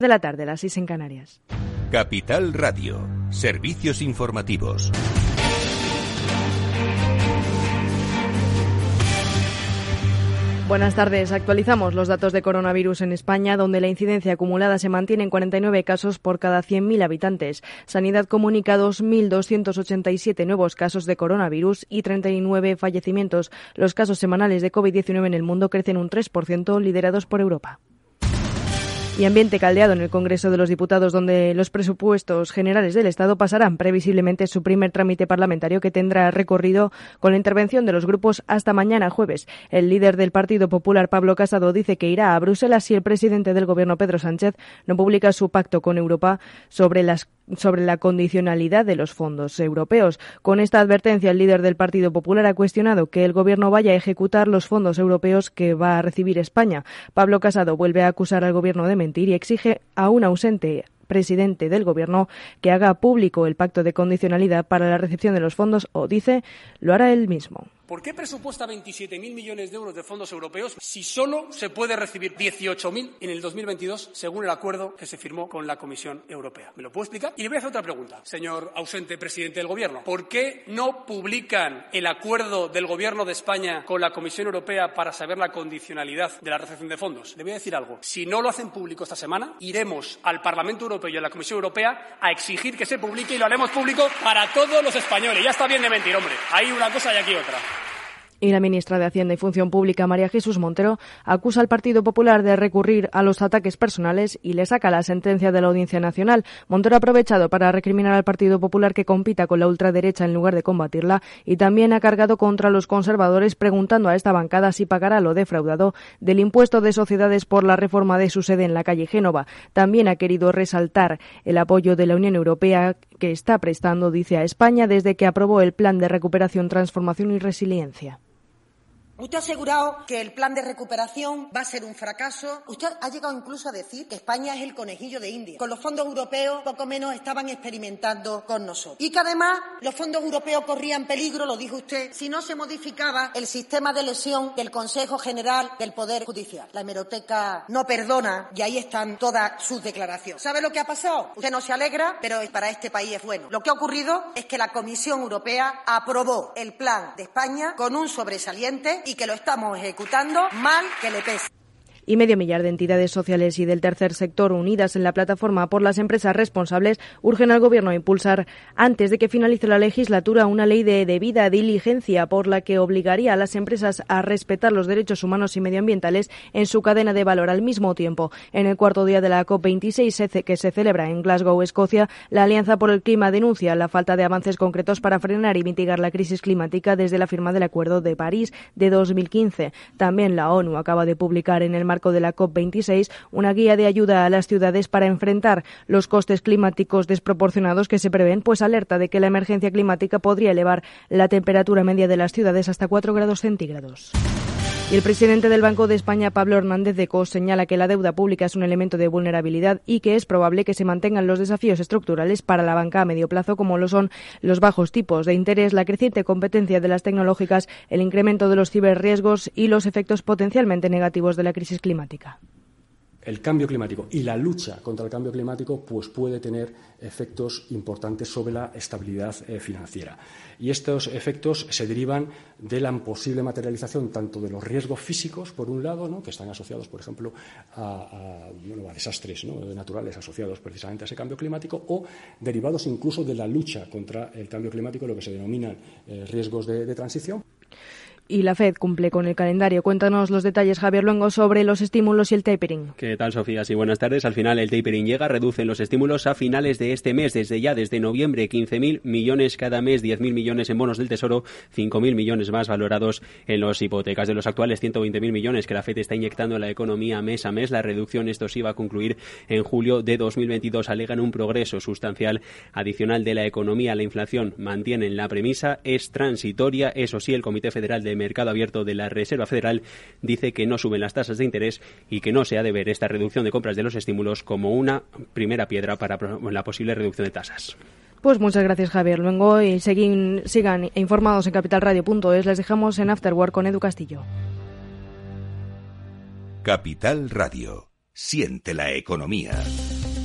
de la tarde, las 6 en Canarias. Capital Radio, servicios informativos. Buenas tardes. Actualizamos los datos de coronavirus en España, donde la incidencia acumulada se mantiene en 49 casos por cada 100.000 habitantes. Sanidad comunica 2.287 nuevos casos de coronavirus y 39 fallecimientos. Los casos semanales de COVID-19 en el mundo crecen un 3%, liderados por Europa y ambiente caldeado en el Congreso de los Diputados, donde los presupuestos generales del Estado pasarán previsiblemente su primer trámite parlamentario que tendrá recorrido con la intervención de los grupos hasta mañana jueves. El líder del Partido Popular, Pablo Casado, dice que irá a Bruselas si el presidente del Gobierno, Pedro Sánchez, no publica su pacto con Europa sobre las sobre la condicionalidad de los fondos europeos. Con esta advertencia, el líder del Partido Popular ha cuestionado que el Gobierno vaya a ejecutar los fondos europeos que va a recibir España. Pablo Casado vuelve a acusar al Gobierno de mentir y exige a un ausente presidente del Gobierno que haga público el pacto de condicionalidad para la recepción de los fondos o dice lo hará él mismo. ¿Por qué presupuesta 27.000 millones de euros de fondos europeos si solo se puede recibir 18.000 en el 2022 según el acuerdo que se firmó con la Comisión Europea? ¿Me lo puedo explicar? Y le voy a hacer otra pregunta, señor ausente presidente del Gobierno. ¿Por qué no publican el acuerdo del Gobierno de España con la Comisión Europea para saber la condicionalidad de la recepción de fondos? Le voy a decir algo. Si no lo hacen público esta semana, iremos al Parlamento Europeo y a la Comisión Europea a exigir que se publique y lo haremos público para todos los españoles. Ya está bien de mentir, hombre. Hay una cosa y aquí otra. Y la ministra de Hacienda y Función Pública, María Jesús Montero, acusa al Partido Popular de recurrir a los ataques personales y le saca la sentencia de la Audiencia Nacional. Montero ha aprovechado para recriminar al Partido Popular que compita con la ultraderecha en lugar de combatirla y también ha cargado contra los conservadores preguntando a esta bancada si pagará lo defraudado del impuesto de sociedades por la reforma de su sede en la calle Génova. También ha querido resaltar el apoyo de la Unión Europea que está prestando, dice, a España desde que aprobó el Plan de Recuperación, Transformación y Resiliencia. Usted ha asegurado que el plan de recuperación va a ser un fracaso. Usted ha llegado incluso a decir que España es el conejillo de India. Con los fondos europeos, poco menos estaban experimentando con nosotros. Y que además los fondos europeos corrían peligro, lo dijo usted, si no se modificaba el sistema de elección del Consejo General del Poder Judicial. La hemeroteca no perdona y ahí están todas sus declaraciones. ¿Sabe lo que ha pasado? Usted no se alegra, pero para este país es bueno. Lo que ha ocurrido es que la Comisión Europea aprobó el plan de España con un sobresaliente y que lo estamos ejecutando mal que le pese y medio millar de entidades sociales y del tercer sector unidas en la plataforma por las empresas responsables urgen al Gobierno a impulsar, antes de que finalice la legislatura, una ley de debida diligencia por la que obligaría a las empresas a respetar los derechos humanos y medioambientales en su cadena de valor al mismo tiempo. En el cuarto día de la COP26 que se celebra en Glasgow, Escocia, la Alianza por el Clima denuncia la falta de avances concretos para frenar y mitigar la crisis climática desde la firma del Acuerdo de París de 2015. También la ONU acaba de publicar en el de la COP26 una guía de ayuda a las ciudades para enfrentar los costes climáticos desproporcionados que se prevén, pues alerta de que la emergencia climática podría elevar la temperatura media de las ciudades hasta 4 grados centígrados. Y el presidente del Banco de España, Pablo Hernández de Cos, señala que la deuda pública es un elemento de vulnerabilidad y que es probable que se mantengan los desafíos estructurales para la banca a medio plazo, como lo son los bajos tipos de interés, la creciente competencia de las tecnológicas, el incremento de los ciberriesgos y los efectos potencialmente negativos de la crisis climática el cambio climático y la lucha contra el cambio climático pues puede tener efectos importantes sobre la estabilidad eh, financiera. Y estos efectos se derivan de la posible materialización tanto de los riesgos físicos, por un lado, que están asociados, por ejemplo, a, desastres naturales asociados precisamente a ese cambio climático, o derivados incluso de la lucha contra el cambio climático, lo que se denominan eh, riesgos de transición y la Fed cumple con el calendario. Cuéntanos los detalles, Javier Luengo, sobre los estímulos y el tapering. ¿Qué tal, Sofía? Sí, buenas tardes. Al final el tapering llega, reducen los estímulos a finales de este mes, desde ya, desde noviembre, 15.000 millones cada mes, 10.000 millones en bonos del Tesoro, 5.000 millones más valorados en los hipotecas. De los actuales 120.000 millones que la Fed está inyectando en la economía mes a mes, la reducción, esto sí va a concluir en julio de 2022. Alegan un progreso sustancial adicional de la economía. La inflación mantienen la premisa, es transitoria. Eso sí, el Comité Federal de Mercado Abierto de la Reserva Federal dice que no suben las tasas de interés y que no se ha de ver esta reducción de compras de los estímulos como una primera piedra para la posible reducción de tasas. Pues muchas gracias, Javier. Luego y sigan informados en capitalradio.es. Les dejamos en Afterwork con Edu Castillo. Capital Radio Siente la economía.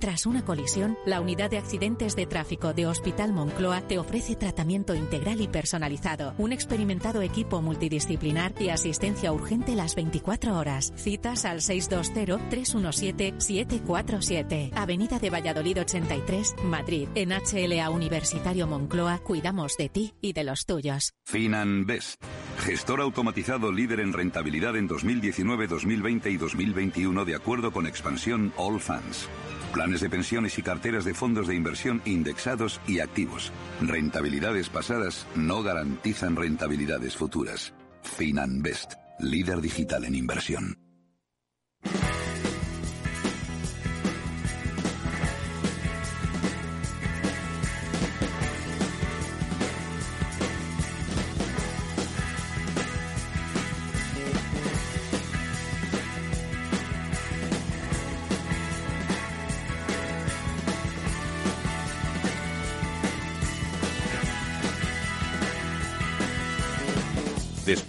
Tras una colisión, la Unidad de Accidentes de Tráfico de Hospital Moncloa te ofrece tratamiento integral y personalizado, un experimentado equipo multidisciplinar y asistencia urgente las 24 horas. Citas al 620-317-747. Avenida de Valladolid 83, Madrid. En HLA Universitario Moncloa cuidamos de ti y de los tuyos. FinanBest, gestor automatizado líder en rentabilidad en 2019, 2020 y 2021 de acuerdo con expansión All Funds. Planes de pensiones y carteras de fondos de inversión indexados y activos. Rentabilidades pasadas no garantizan rentabilidades futuras. FinanBest, líder digital en inversión.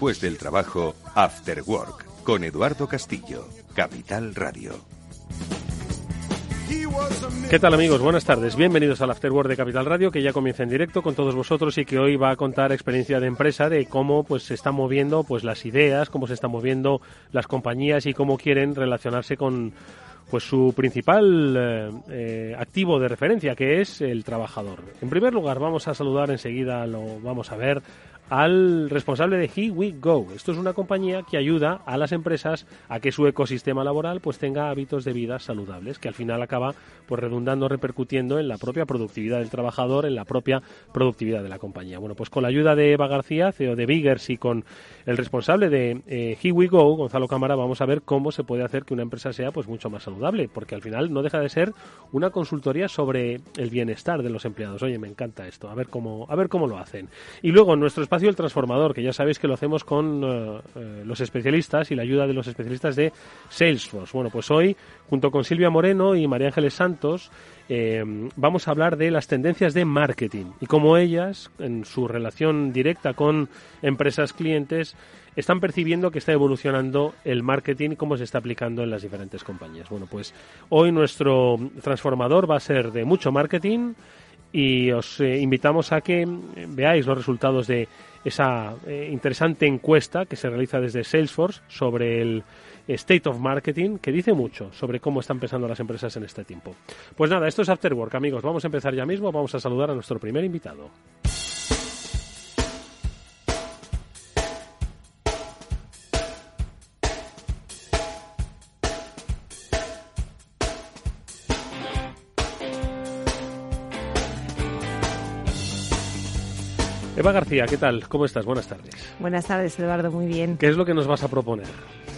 Después del trabajo, After Work, con Eduardo Castillo, Capital Radio. ¿Qué tal amigos? Buenas tardes. Bienvenidos al After Work de Capital Radio, que ya comienza en directo con todos vosotros y que hoy va a contar experiencia de empresa de cómo pues se están moviendo pues las ideas, cómo se están moviendo las compañías y cómo quieren relacionarse con pues su principal eh, eh, activo de referencia, que es el trabajador. En primer lugar, vamos a saludar enseguida, lo vamos a ver al responsable de Here We Go. Esto es una compañía que ayuda a las empresas a que su ecosistema laboral pues tenga hábitos de vida saludables, que al final acaba pues redundando, repercutiendo en la propia productividad del trabajador, en la propia productividad de la compañía. Bueno, pues con la ayuda de Eva García, CEO de Biggers y con el responsable de eh, Here We Go, Gonzalo Cámara, vamos a ver cómo se puede hacer que una empresa sea pues mucho más saludable, porque al final no deja de ser una consultoría sobre el bienestar de los empleados. Oye, me encanta esto, a ver cómo, a ver cómo lo hacen. Y luego en nuestro espacio el transformador, que ya sabéis que lo hacemos con eh, eh, los especialistas y la ayuda de los especialistas de Salesforce. Bueno, pues hoy, junto con Silvia Moreno y María Ángeles Santos, eh, vamos a hablar de las tendencias de marketing y cómo ellas, en su relación directa con empresas clientes, están percibiendo que está evolucionando el marketing y cómo se está aplicando en las diferentes compañías. Bueno, pues hoy nuestro transformador va a ser de mucho marketing y os invitamos a que veáis los resultados de esa eh, interesante encuesta que se realiza desde Salesforce sobre el State of Marketing, que dice mucho sobre cómo están empezando las empresas en este tiempo. Pues nada, esto es After Work, amigos. Vamos a empezar ya mismo. Vamos a saludar a nuestro primer invitado. Eva García, ¿qué tal? ¿Cómo estás? Buenas tardes. Buenas tardes, Eduardo, muy bien. ¿Qué es lo que nos vas a proponer?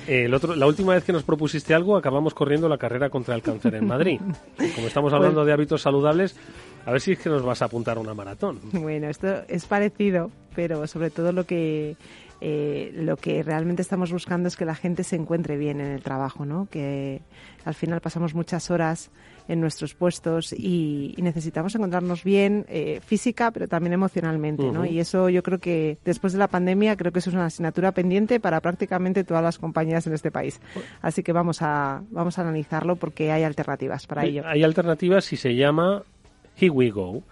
El otro, la última vez que nos propusiste algo, acabamos corriendo la carrera contra el cáncer en Madrid. Como estamos hablando pues de hábitos saludables, a ver si es que nos vas a apuntar a una maratón. Bueno, esto es parecido, pero sobre todo lo que eh, lo que realmente estamos buscando es que la gente se encuentre bien en el trabajo, ¿no? Que al final pasamos muchas horas en nuestros puestos y, necesitamos encontrarnos bien eh, física, pero también emocionalmente, ¿no? Y eso yo creo que después de la pandemia creo que eso es una asignatura pendiente para prácticamente todas las compañías en este país. Así que vamos a vamos a analizarlo porque hay alternativas para ello. Hay alternativas y se llama Here We Go.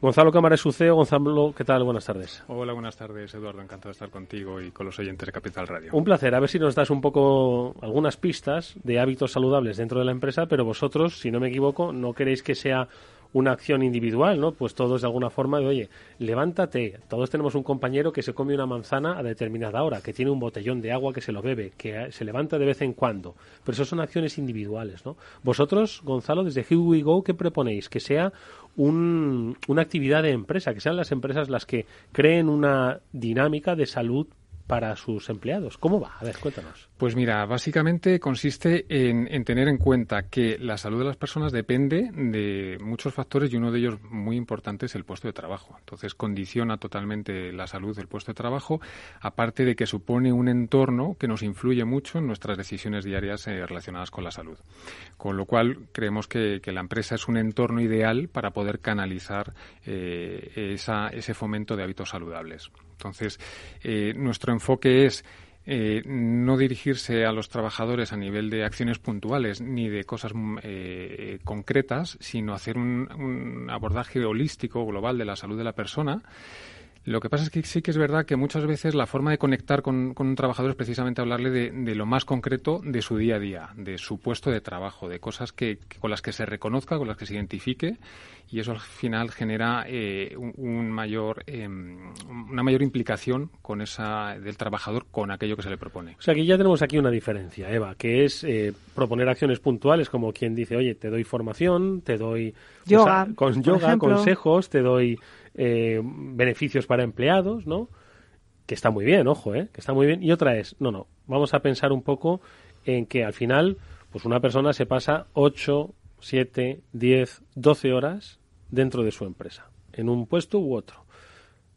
Gonzalo Cámara es su CEO. Gonzalo, ¿qué tal? Buenas tardes. Hola, buenas tardes, Eduardo. Encantado de estar contigo y con los oyentes de Capital Radio. Un placer. A ver si nos das un poco algunas pistas de hábitos saludables dentro de la empresa, pero vosotros, si no me equivoco, no queréis que sea una acción individual, ¿no? Pues todos de alguna forma de, oye, levántate. Todos tenemos un compañero que se come una manzana a determinada hora, que tiene un botellón de agua que se lo bebe, que se levanta de vez en cuando. Pero eso son acciones individuales, ¿no? Vosotros, Gonzalo, desde Here We Go, ¿qué proponéis? Que sea un, una actividad de empresa, que sean las empresas las que creen una dinámica de salud para sus empleados. ¿Cómo va? A ver, cuéntanos. Pues mira, básicamente consiste en, tener en cuenta que la salud de las personas depende de muchos factores y uno de ellos muy importante es el puesto de trabajo. Entonces condiciona totalmente la salud del puesto de trabajo, aparte de que supone un entorno que nos influye mucho en nuestras decisiones diarias eh, relacionadas con la salud. Con lo cual creemos que, la empresa es un entorno ideal para poder canalizar eh, ese fomento de hábitos saludables. Entonces, eh, nuestro enfoque es eh, no dirigirse a los trabajadores a nivel de acciones puntuales ni de cosas mm, eh, concretas, sino hacer un, un, abordaje holístico, global de la salud de la persona lo que pasa es que sí que es verdad que muchas veces la forma de conectar con, un trabajador es precisamente hablarle de, lo más concreto de su día a día, de su puesto de trabajo, de cosas que, con las que se reconozca, con las que se identifique y eso al final genera eh, un, mayor, em, una mayor implicación con esa del trabajador con aquello que se le propone. O sea que ya tenemos aquí una diferencia, Eva, que es eh, proponer acciones puntuales como quien dice, oye, te doy formación, te doy yoga, con yoga, consejos, te doy eh, beneficios para empleados, ¿no? Que está muy bien, ojo, ¿eh? Que está muy bien. Y otra es, no, no, vamos a pensar un poco en que al final, pues una persona se pasa 8, 7, 10, 12 horas dentro de su empresa, en un puesto u otro.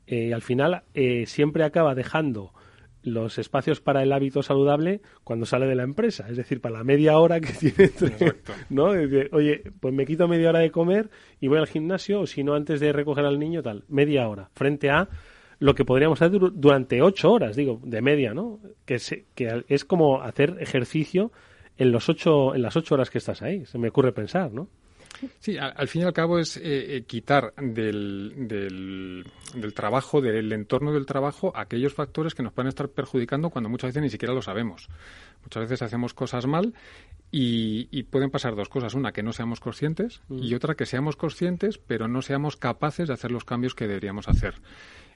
Eh, al final eh, siempre acaba dejando los espacios para el hábito saludable cuando sale de la empresa, es decir, para la media hora que tiene ¿no? oye, pues me quito media hora de comer y voy al gimnasio, o si no, antes de recoger al niño, tal, media hora, frente a lo que podríamos hacer durante ocho horas, digo, de media, ¿no? Que, que es como hacer ejercicio en, los ocho, en las ocho horas que estás ahí, se me ocurre pensar, ¿no? Sí, al, fin y al cabo es eh, eh, quitar del, del, trabajo, del entorno del trabajo, aquellos factores que nos pueden estar perjudicando cuando muchas veces ni siquiera lo sabemos. Muchas veces hacemos cosas mal y, y pueden pasar dos cosas. Una, que no seamos conscientes y otra, que seamos conscientes pero no seamos capaces de hacer los cambios que deberíamos hacer.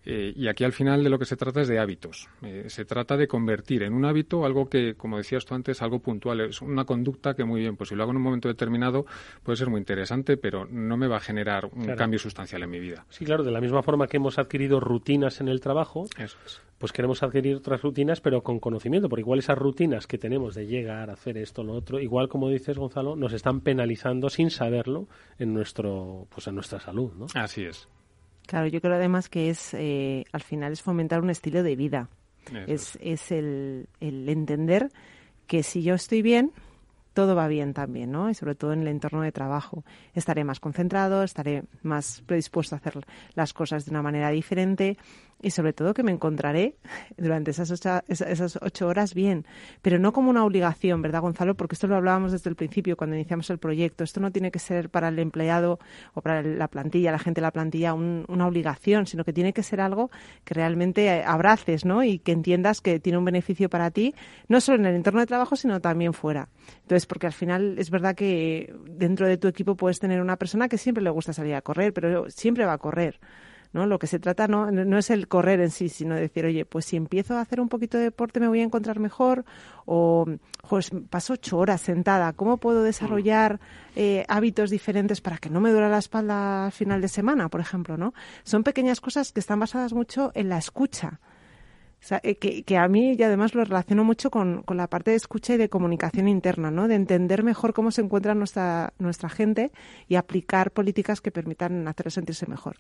Eh, y aquí al final de lo que se trata es de hábitos. Eh, se trata de convertir en un hábito algo que, como decías tú antes, algo puntual. Es una conducta que muy bien, pues si lo hago en un momento determinado puede ser muy interesante, pero no me va a generar un cambio sustancial en mi vida. Sí, claro, de la misma forma que hemos adquirido rutinas en el trabajo, pues queremos adquirir otras rutinas, pero con conocimiento, porque igual esas rutinas que tenemos de llegar a hacer esto, lo otro, igual como dices Gonzalo, nos están penalizando sin saberlo en nuestro, pues en nuestra salud, ¿no? Así es. Claro, yo creo además que es, eh, al final es fomentar un estilo de vida. es, es el, el entender que si yo estoy bien, todo va bien también, ¿no? Y sobre todo en el entorno de trabajo. Estaré más concentrado, estaré más predispuesto a hacer las cosas de una manera diferente y sobre todo que me encontraré durante esas ocho, esas ocho horas bien, pero no como una obligación, ¿verdad, Gonzalo? Porque esto lo hablábamos desde el principio cuando iniciamos el proyecto. Esto no tiene que ser para el empleado o para la plantilla, la gente de la plantilla, una obligación, sino que tiene que ser algo que realmente abraces, ¿no? Y que entiendas que tiene un beneficio para ti, no solo en el entorno de trabajo, sino también fuera. Entonces, porque al final es verdad que dentro de tu equipo puedes tener una persona que siempre le gusta salir a correr, pero siempre va a correr. ¿No? Lo que se trata no, no es el correr en sí, sino decir, oye, pues si empiezo a hacer un poquito de deporte me voy a encontrar mejor, o pues paso ocho horas sentada, ¿cómo puedo desarrollar eh, hábitos diferentes para que no me duela la espalda al final de semana, por ejemplo, ¿no? Son pequeñas cosas que están basadas mucho en la escucha. Eh, que, que, a mí y además lo relaciono mucho con, con, la parte de escucha y de comunicación interna, ¿no? De entender mejor cómo se encuentra nuestra, nuestra gente y aplicar políticas que permitan hacerlos sentirse mejor.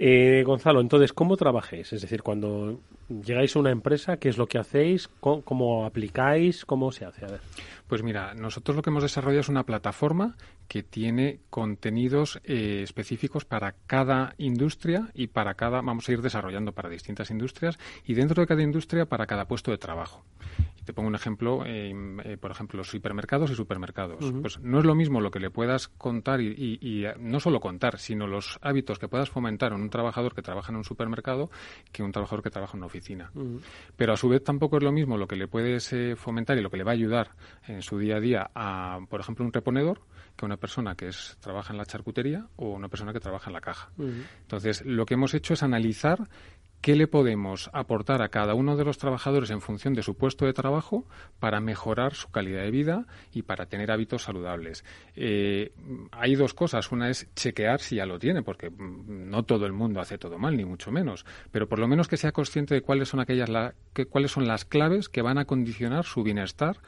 Eh, Gonzalo, entonces, ¿cómo trabajáis? Es decir, cuando llegáis a una empresa, ¿qué es lo que hacéis? ¿Cómo, aplicáis? ¿Cómo se hace? A. Pues mira, nosotros lo que hemos desarrollado es una plataforma que tiene contenidos eh, específicos para cada industria y para cada, vamos a ir desarrollando para distintas industrias y dentro de cada industria para cada puesto de trabajo. Te pongo un ejemplo, eh, por ejemplo, supermercados y supermercados. Pues no es lo mismo lo que le puedas contar y, no solo contar, sino los hábitos que puedas fomentar en un trabajador que trabaja en un supermercado que un trabajador que trabaja en una oficina. Pero a su vez tampoco es lo mismo lo que le puedes eh, fomentar y lo que le va a ayudar en su día a día a, por ejemplo, un reponedor que una persona que es, trabaja en la charcutería o una persona que trabaja en la caja. Entonces, lo que hemos hecho es analizar qué le podemos aportar a cada uno de los trabajadores en función de su puesto de trabajo para mejorar su calidad de vida y para tener hábitos saludables. Eh, hay dos cosas. Una es chequear si ya lo tiene, porque mm, no todo el mundo hace todo mal, ni mucho menos. Pero por lo menos que sea consciente de cuáles son aquellas que, cuáles son las claves que van a condicionar su bienestar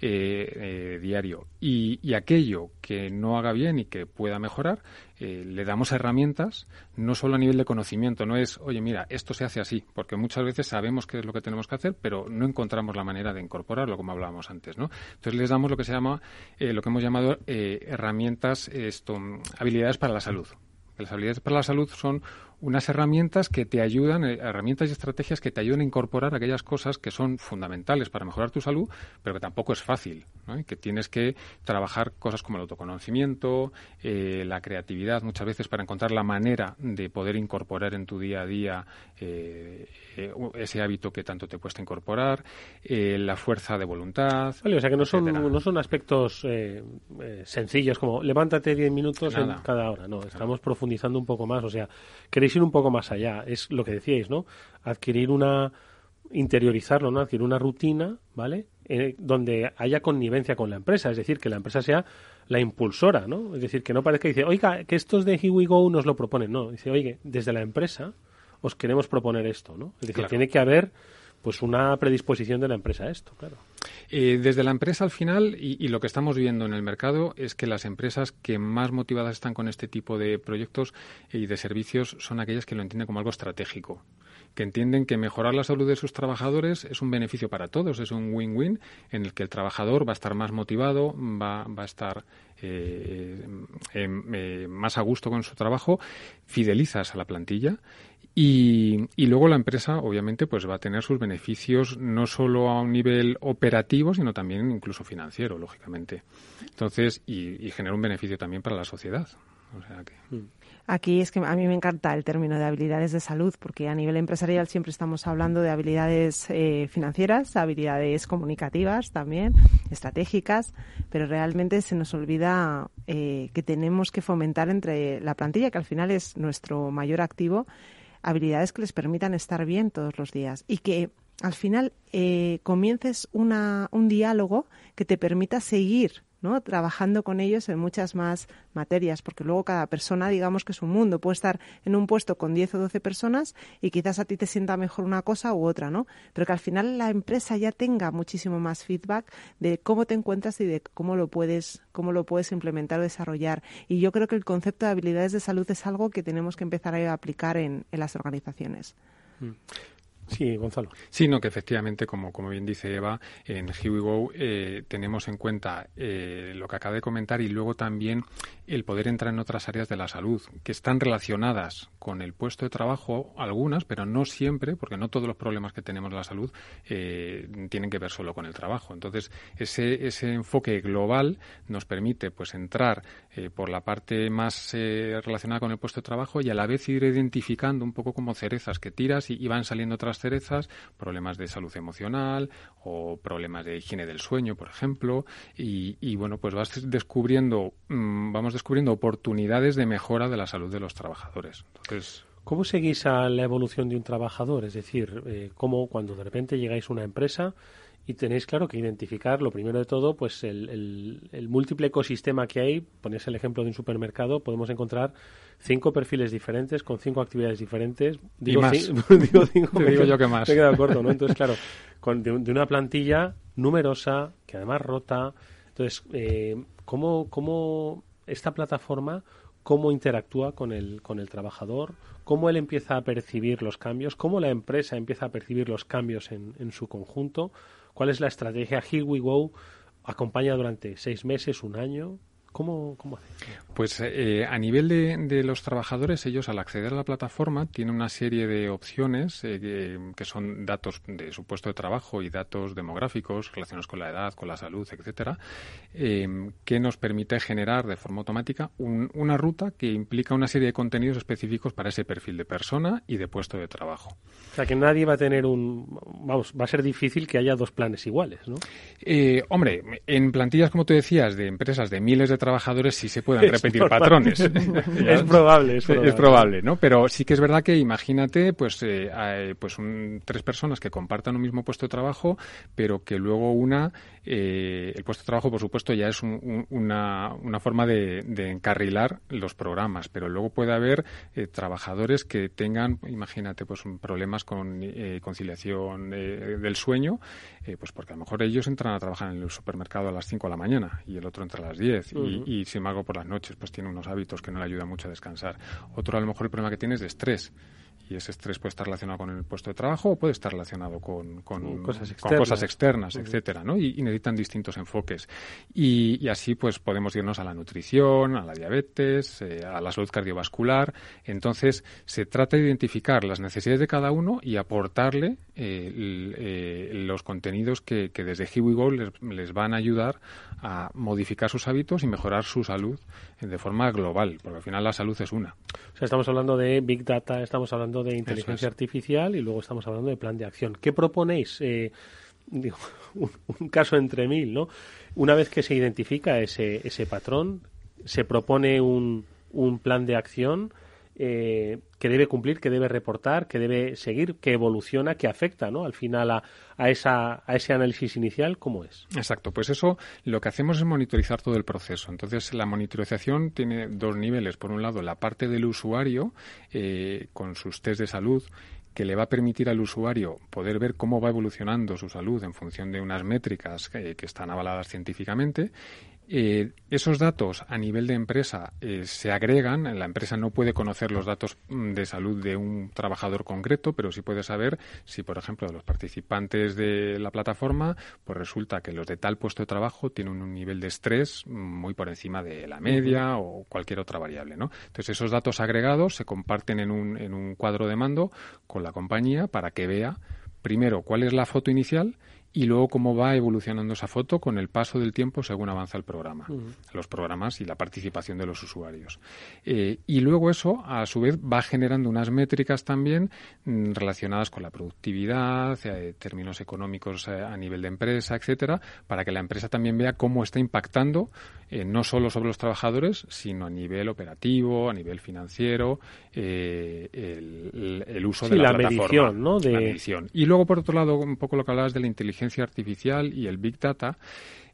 eh, eh, diario. y aquello que no haga bien y que pueda mejorar, eh, le damos herramientas, no solo a nivel de conocimiento, no es, oye, mira, esto se hace así, porque muchas veces sabemos qué es lo que tenemos que hacer, pero no encontramos la manera de incorporarlo, como hablábamos antes, ¿no? Entonces les damos lo que se llama, eh, lo que hemos llamado eh, herramientas, esto, habilidades para la salud. Las habilidades para la salud son unas herramientas que te ayudan, eh, herramientas y estrategias que te ayudan a incorporar aquellas cosas que son fundamentales para mejorar tu salud, pero que tampoco es fácil, que tienes que trabajar cosas como el autoconocimiento, eh, la creatividad muchas veces para encontrar la manera de poder incorporar en tu día a día eh, ese hábito que tanto te cuesta incorporar, la fuerza de voluntad. o sea que no son, no son aspectos sencillos como levántate 10 minutos en cada hora, no, estamos profundizando un poco más, o sea, queréis ir un poco más allá. Es lo que decíais, ¿no? Adquirir una interiorizarlo, ¿no? Adquirir una rutina, ¿vale? Eh, donde haya connivencia con la empresa, es decir, que la empresa sea la impulsora, ¿no? Es decir, que no parezca que dice, oiga, que estos de Here We Go nos lo proponen, no, dice, oye, desde la empresa os queremos proponer esto, ¿no? Es decir, tiene que haber pues una predisposición de la empresa a esto, claro. Eh, desde la empresa al final, y, lo que estamos viendo en el mercado, es que las empresas que más motivadas están con este tipo de proyectos y de servicios son aquellas que lo entienden como algo estratégico que entienden que mejorar la salud de sus trabajadores es un beneficio para todos, es un win-win en el que el trabajador va a estar más motivado, va, va a estar eh, eh, más a gusto con su trabajo, fidelizas a la plantilla y, y, luego la empresa, obviamente, pues va a tener sus beneficios no solo a un nivel operativo, sino también incluso financiero, lógicamente. Entonces, y, y genera un beneficio también para la sociedad. O sea que... Mm. Aquí es que a mí me encanta el término de habilidades de salud, porque a nivel empresarial siempre estamos hablando de habilidades eh, financieras, habilidades comunicativas también, estratégicas, pero realmente se nos olvida eh, que tenemos que fomentar entre la plantilla, que al final es nuestro mayor activo, habilidades que les permitan estar bien todos los días y que al final eh, comiences una, un diálogo que te permita seguir ¿no? trabajando con ellos en muchas más materias, porque luego cada persona, digamos que es un mundo, puede estar en un puesto con 10 o 12 personas y quizás a ti te sienta mejor una cosa u otra, ¿no? Pero que al final la empresa ya tenga muchísimo más feedback de cómo te encuentras y de cómo lo puedes, cómo lo puedes implementar o desarrollar. Y yo creo que el concepto de habilidades de salud es algo que tenemos que empezar a aplicar en, las organizaciones. Sí, Gonzalo. Sí, no, que efectivamente, como, como bien dice Eva, en Here We Go eh, tenemos en cuenta eh, lo que acaba de comentar y luego también el poder entrar en otras áreas de la salud que están relacionadas con el puesto de trabajo, algunas, pero no siempre, porque no todos los problemas que tenemos en la salud eh, tienen que ver solo con el trabajo. Entonces, ese, ese enfoque global nos permite pues entrar por la parte más relacionada con el puesto de trabajo y a la vez ir identificando un poco como cerezas que tiras y, y van saliendo otras cerezas, problemas de salud emocional o problemas de higiene del sueño, por ejemplo, y, bueno, pues vas descubriendo, mm, vamos descubriendo oportunidades de mejora de la salud de los trabajadores. Entonces, ¿Cómo seguís a la evolución de un trabajador? Es decir, eh, ¿cómo cuando de repente llegáis a una empresa y tenéis claro que identificar lo primero de todo pues el, el, múltiple ecosistema que hay ponéis el ejemplo de un supermercado podemos encontrar cinco perfiles diferentes con cinco actividades diferentes digo, más. digo cinco digo yo que más me he quedado corto ¿no? entonces claro con, de, una plantilla numerosa que además rota entonces eh, cómo cómo esta plataforma cómo interactúa con el, con el trabajador, cómo él empieza a percibir los cambios, cómo la empresa empieza a percibir los cambios en, en su conjunto, ¿Cuál es la estrategia? Here we go acompaña durante seis meses, un año. ¿Cómo, cómo hace? Pues eh, a nivel de, los trabajadores, ellos al acceder a la plataforma tienen una serie de opciones eh, que, son datos de su puesto de trabajo y datos demográficos relacionados con la edad, con la salud, etcétera, em, que nos permite generar de forma automática una ruta que implica una serie de contenidos específicos para ese perfil de persona y de puesto de trabajo. O sea que nadie va a tener un, vamos, va a ser difícil que haya dos planes iguales, ¿no? Eh, hombre, en plantillas como tú decías de empresas de miles de trabajadores sí se puedan repetir patrones. es probable, es probable. Es probable, ¿no? Pero sí que es verdad que imagínate, pues, eh, pues un, tres personas que compartan un mismo puesto de trabajo, pero que luego una, eh, el puesto de trabajo, por supuesto, ya es una, una, forma de, encarrilar los programas, pero luego puede haber eh, trabajadores que tengan, imagínate, pues problemas con conciliación del sueño, pues porque a lo mejor ellos entran a trabajar en el supermercado a las 5 de la mañana y el otro entra a las 10 y, y, sin embargo por las noches pues tiene unos hábitos que no le ayudan mucho a descansar. Otro a lo mejor el problema que tiene es de estrés y ese estrés puede estar relacionado con el puesto de trabajo o puede estar relacionado con, con, cosas externas, etcétera, ¿no? Y, necesitan distintos enfoques. Y, así, pues, podemos irnos a la nutrición, a la diabetes, eh, a la salud cardiovascular. Entonces, se trata de identificar las necesidades de cada uno y aportarle eh, eh, los contenidos que, desde Here We les, les van a ayudar a modificar sus hábitos y mejorar su salud de forma global, porque al final la salud es una. O sea, estamos hablando de Big Data, estamos hablando de inteligencia artificial y luego estamos hablando de plan de acción. ¿Qué proponéis? Eh, un, caso entre mil, ¿no? Una vez que se identifica ese, ese patrón, se propone un, un plan de acción eh, que debe cumplir, que debe reportar, que debe seguir, que evoluciona, que afecta ¿no? al final a, a, esa, a ese análisis inicial, ¿cómo es? Exacto, pues eso lo que hacemos es monitorizar todo el proceso. Entonces, la monitorización tiene dos niveles. Por un lado, la parte del usuario eh, con sus test de salud que le va a permitir al usuario poder ver cómo va evolucionando su salud en función de unas métricas que están avaladas científicamente eh, esos datos a nivel de empresa eh, se agregan. La empresa no puede conocer los datos mm, de salud de un trabajador concreto, pero sí puede saber si, por ejemplo, los participantes de la plataforma, pues resulta que los de tal puesto de trabajo tienen un nivel de estrés muy por encima de la media o cualquier otra variable, ¿no? Entonces esos datos agregados se comparten en un, en un cuadro de mando con la compañía para que vea primero cuál es la foto inicial y luego cómo va evolucionando esa foto con el paso del tiempo según avanza el programa, los programas y la participación de los usuarios. Eh, y luego eso, a su vez, va generando unas métricas también mm, relacionadas con la productividad, eh, términos económicos eh, a nivel de empresa, etcétera, para que la empresa también vea cómo está impactando no solo sobre los trabajadores, sino a nivel operativo, a nivel financiero, el, uso de la, plataforma. ¿no? De... La medición. Y luego, por otro lado, un poco lo que hablabas de la inteligencia artificial y el Big Data,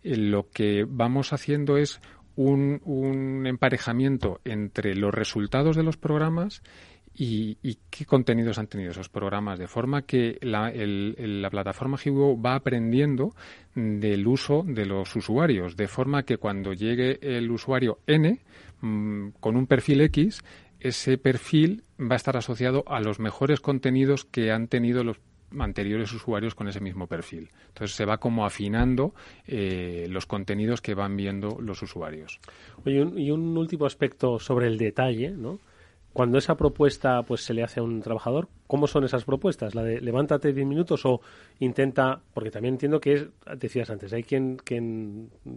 eh, lo que vamos haciendo es un, emparejamiento entre los resultados de los programas y, qué contenidos han tenido esos programas, de forma que la, la plataforma Higo va aprendiendo del uso de los usuarios, de forma que cuando llegue el usuario N mm, con un perfil X, ese perfil va a estar asociado a los mejores contenidos que han tenido los anteriores usuarios con ese mismo perfil. Entonces se va como afinando eh, los contenidos que van viendo los usuarios. y un último aspecto sobre el detalle, ¿no? Cuando esa propuesta pues se le hace a un trabajador, ¿cómo son esas propuestas? ¿La de levántate 10 minutos o intenta, porque también entiendo que es, decías antes, hay quien,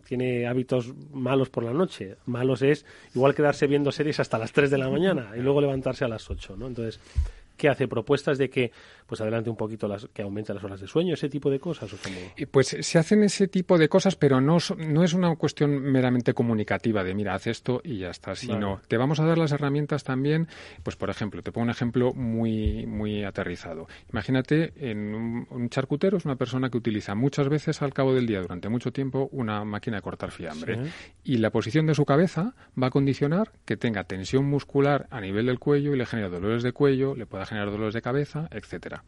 tiene hábitos malos por la noche. Malos es igual quedarse viendo series hasta las 3 de la mañana y luego levantarse a las 8, ¿no? Entonces, que hace propuestas de que pues adelante un poquito las que aumente las horas de sueño, ese tipo de cosas. ¿o Pues se hacen ese tipo de cosas, pero no, no es una cuestión meramente comunicativa de mira, haz esto y ya está, sino te vamos a dar las herramientas también, pues por ejemplo, te pongo un ejemplo muy, muy aterrizado. Imagínate en un, charcutero es una persona que utiliza muchas veces al cabo del día, durante mucho tiempo, una máquina de cortar fiambre. Y la posición de su cabeza va a condicionar que tenga tensión muscular a nivel del cuello y le genera dolores de cuello, le pueda generar dolores de cabeza, etcétera.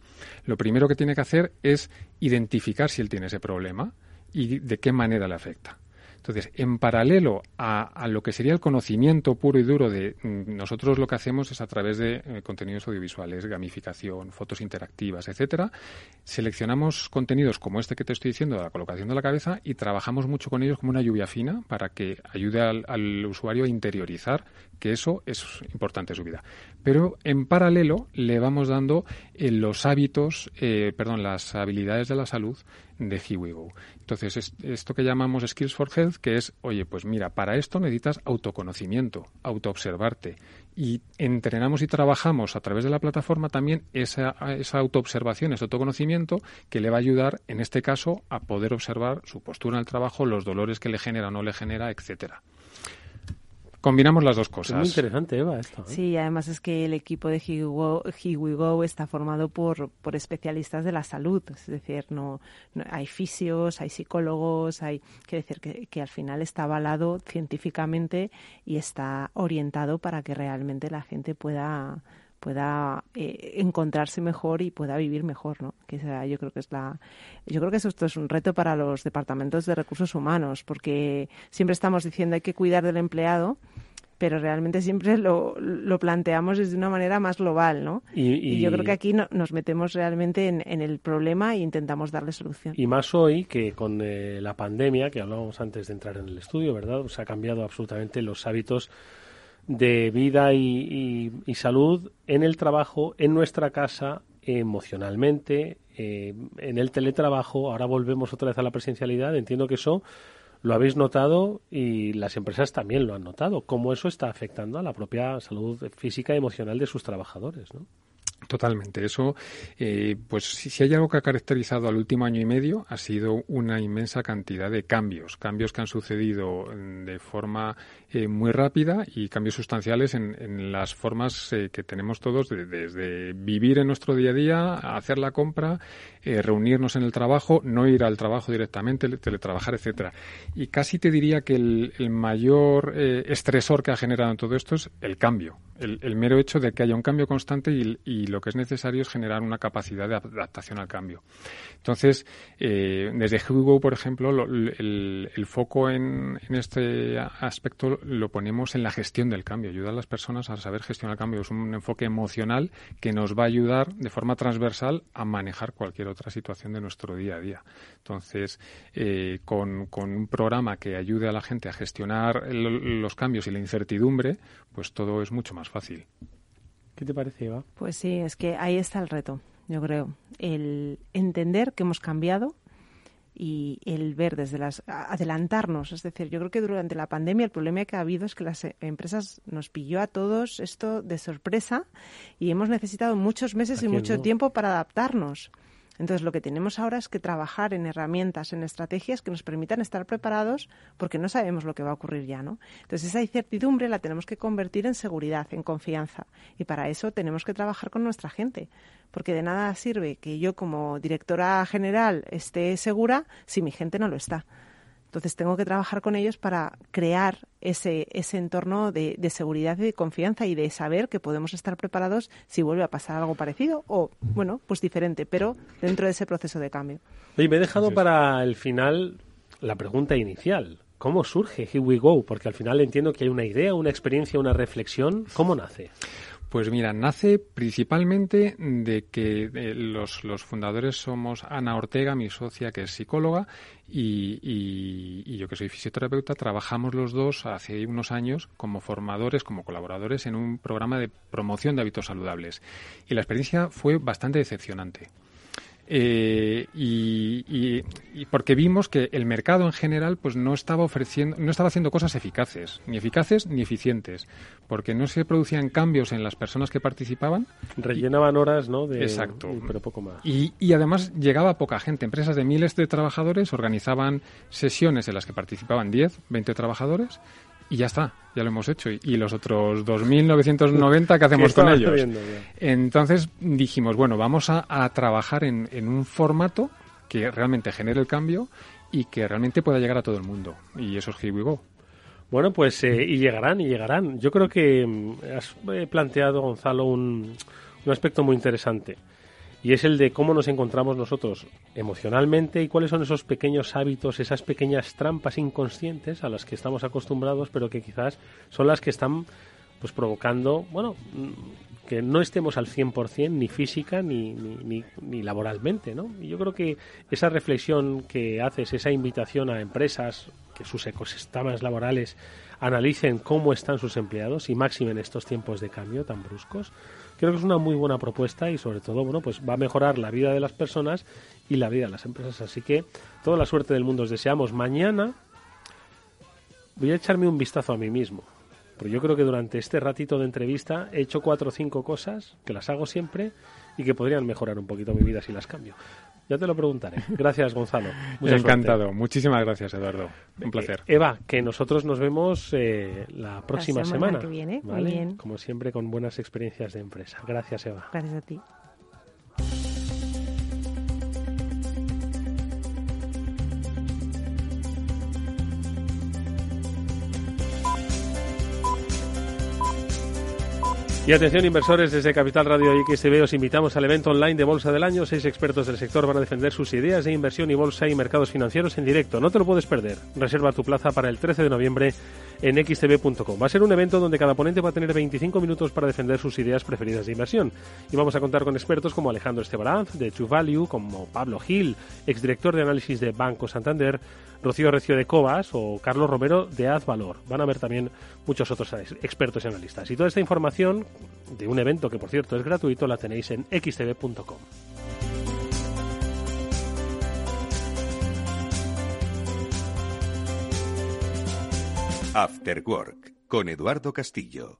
Lo primero que tiene que hacer es identificar si él tiene ese problema y de qué manera le afecta. Entonces, en paralelo a, lo que sería el conocimiento puro y duro de mm, nosotros lo que hacemos es a través de eh, contenidos audiovisuales, gamificación, fotos interactivas, etcétera, seleccionamos contenidos como este que te estoy diciendo de la colocación de la cabeza y trabajamos mucho con ellos como una lluvia fina para que ayude al, usuario a interiorizar que eso es importante en su vida. Pero en paralelo le vamos dando eh, los hábitos, eh, perdón, las habilidades de la salud de HeWeGo. Entonces, esto que llamamos Skills for Health, que es, oye, pues mira, para esto necesitas autoconocimiento, autoobservarte. Y entrenamos y trabajamos a través de la plataforma también esa, esa autoobservación, ese autoconocimiento que le va a ayudar, en este caso, a poder observar su postura en el trabajo, los dolores que le genera o no le genera, etcétera. Combinamos las dos cosas. Es muy interesante, Eva, esto. ¿eh? Sí, además es que el equipo de Here We Go, está formado por, por especialistas de la salud. Es decir, no, hay fisios, hay psicólogos, hay. Quiere decir que, que al final está avalado científicamente y está orientado para que realmente la gente pueda pueda eh, encontrarse mejor y pueda vivir mejor, ¿no? Que yo creo que es la, yo creo que esto es un reto para los departamentos de recursos humanos, porque siempre estamos diciendo hay que cuidar del empleado, pero realmente siempre lo, lo planteamos desde una manera más global, ¿no? Y, yo creo que aquí nos metemos realmente en, el problema e intentamos darle solución. Y más hoy que con eh, la pandemia, que hablábamos antes de entrar en el estudio, ¿verdad? Se ha cambiado absolutamente los hábitos de vida y, salud en el trabajo, en nuestra casa, emocionalmente, eh, en el teletrabajo. Ahora volvemos otra vez a la presencialidad. Entiendo que eso lo habéis notado y las empresas también lo han notado, cómo eso está afectando a la propia salud física y emocional de sus trabajadores, ¿no? Totalmente. Eso, eh, pues si, hay algo que ha caracterizado al último año y medio, ha sido una inmensa cantidad de cambios, cambios que han sucedido mm, de forma eh, muy rápida y cambios sustanciales en, las formas eh, que tenemos todos desde vivir en nuestro día a día, hacer la compra, reunirnos en el trabajo, no ir al trabajo directamente, teletrabajar, etcétera. Y casi te diría que el, mayor estresor que ha generado en todo esto es el cambio, el, mero hecho de que haya un cambio constante y, y lo que es necesario es generar una capacidad de adaptación al cambio. Entonces, eh, desde Hugo, por ejemplo, el, foco en, este aspecto lo ponemos en la gestión del cambio, ayuda a las personas a saber gestionar el cambio. Es un enfoque emocional que nos va a ayudar de forma transversal a manejar cualquier otra situación de nuestro día a día. Entonces, eh, con, un programa que ayude a la gente a gestionar los cambios y la incertidumbre, pues todo es mucho más fácil. ¿Qué te parece, Eva? Pues sí, es que ahí está el reto, yo creo. El entender que hemos cambiado y el ver desde las adelantarnos, es decir, yo creo que durante la pandemia el problema que ha habido es que las empresas nos pilló a todos esto de sorpresa y hemos necesitado muchos meses y mucho tiempo para adaptarnos. Entonces, lo que tenemos ahora es que trabajar en herramientas, en estrategias que nos permitan estar preparados porque no sabemos lo que va a ocurrir ya, ¿no? Entonces, esa incertidumbre la tenemos que convertir en seguridad, en confianza. Y para eso tenemos que trabajar con nuestra gente, porque de nada sirve que yo como directora general esté segura si mi gente no lo está. Entonces tengo que trabajar con ellos para crear ese, ese entorno de, seguridad y de confianza y de saber que podemos estar preparados si vuelve a pasar algo parecido o, bueno, pues diferente, pero dentro de ese proceso de cambio. Oye, me he dejado para el final la pregunta inicial. ¿Cómo surge Here We Go? Porque al final entiendo que hay una idea, una experiencia, una reflexión. ¿Cómo nace? Pues mira, nace principalmente de que eh, los, fundadores somos Ana Ortega, mi socia, que es psicóloga, y, yo que soy fisioterapeuta. Trabajamos los dos hace unos años como formadores, como colaboradores en un programa de promoción de hábitos saludables. Y la experiencia fue bastante decepcionante. Eh, y, porque vimos que el mercado en general pues no estaba ofreciendo no estaba haciendo cosas eficaces ni eficaces ni eficientes porque no se producían cambios en las personas que participaban rellenaban horas no exacto. pero poco más. Y, y además llegaba poca gente. Empresas de miles de trabajadores organizaban sesiones en las que participaban 10 20 trabajadores y ya está, ya lo hemos hecho. Y, los otros 2.990, ¿qué hacemos con ellos? Entonces dijimos, bueno, vamos a, trabajar en, un formato que realmente genere el cambio y que realmente pueda llegar a todo el mundo. Y eso es Here We Go. Bueno, pues eh, y llegarán, y llegarán. Yo creo que mm, has eh, planteado, Gonzalo, un, un aspecto muy interesante y es el de cómo nos encontramos nosotros emocionalmente y cuáles son esos pequeños hábitos, esas pequeñas trampas inconscientes a las que estamos acostumbrados, pero que quizás son las que están pues provocando, bueno, mm, que no estemos al 100% ni física ni, ni, ni, laboralmente, ¿no? Y yo creo que esa reflexión que haces, esa invitación a empresas que sus ecosistemas laborales analicen cómo están sus empleados y máximen estos tiempos de cambio tan bruscos, creo que es una muy buena propuesta y sobre todo, bueno, pues va a mejorar la vida de las personas y la vida de las empresas. Así que toda la suerte del mundo os deseamos. Mañana voy a echarme un vistazo a mí mismo Porque yo creo que durante este ratito de entrevista he hecho cuatro o cinco cosas que las hago siempre y que podrían mejorar un poquito mi vida si las cambio. Ya te lo preguntaré. Gracias, Gonzalo. Encantado. Muchísimas gracias, Eduardo. Un eh, placer. Eva, que nosotros nos vemos eh, la próxima la semana, que viene. Muy bien. Como siempre, con buenas experiencias de empresa. Gracias, Eva. Gracias a ti. Y atención inversores, desde Capital Radio y XTV os invitamos al evento online de Bolsa del Año. Seis expertos del sector van a defender sus ideas de inversión y bolsa y mercados financieros en directo. No te lo puedes perder. Reserva tu plaza para el 13 de noviembre en xtv.com. Va a ser un evento donde cada ponente va a tener 25 minutos para defender sus ideas preferidas de inversión. Y vamos a contar con expertos como Alejandro Estebaranz, de True Value, como Pablo Gil, exdirector de análisis de Banco Santander, Rocío Recio de Cobas o Carlos Romero de Valor. Van a ver también muchos otros expertos y analistas. Y toda esta información de un evento que por cierto es gratuito la tenéis en xtv.com. After Work con Eduardo Castillo.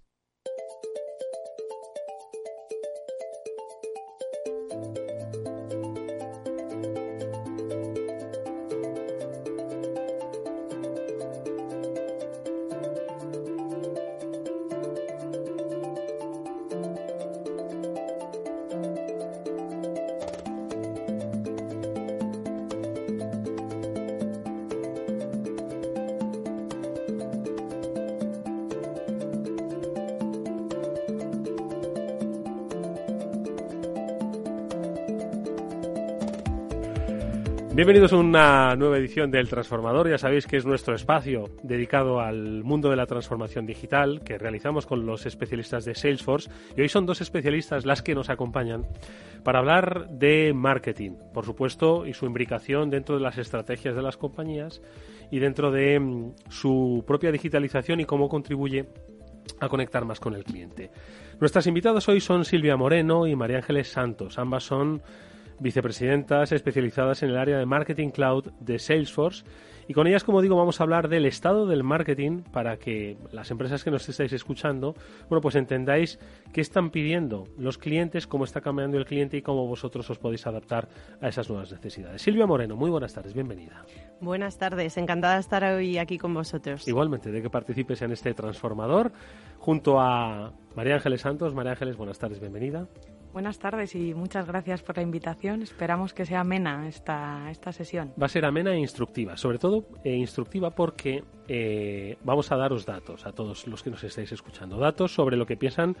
Bienvenidos a una nueva edición del Transformador. Ya sabéis que es nuestro espacio dedicado al mundo de la transformación digital que realizamos con los especialistas de Salesforce. Y hoy son dos especialistas las que nos acompañan para hablar de marketing, por supuesto, y su imbricación dentro de las estrategias de las compañías y dentro de mm, su propia digitalización y cómo contribuye a conectar más con el cliente. Nuestras invitadas hoy son Silvia Moreno y María Ángeles Santos. Ambas son vicepresidentas especializadas en el área de marketing cloud de Salesforce. Y con ellas, como digo, vamos a hablar del estado del marketing para que las empresas que nos estáis escuchando, bueno, pues entendáis qué están pidiendo los clientes, cómo está cambiando el cliente y cómo vosotros os podéis adaptar a esas nuevas necesidades. Silvia Moreno, muy buenas tardes, bienvenida. Buenas tardes, encantada de estar hoy aquí con vosotros. Igualmente, de que participes en este transformador junto a María Ángeles Santos. María Ángeles, buenas tardes, bienvenida. Buenas tardes y muchas gracias por la invitación. Esperamos que sea amena esta, esta sesión. Va a ser amena e instructiva, sobre todo eh, instructiva porque eh, vamos a daros datos a todos los que nos estáis escuchando. Datos sobre lo que piensan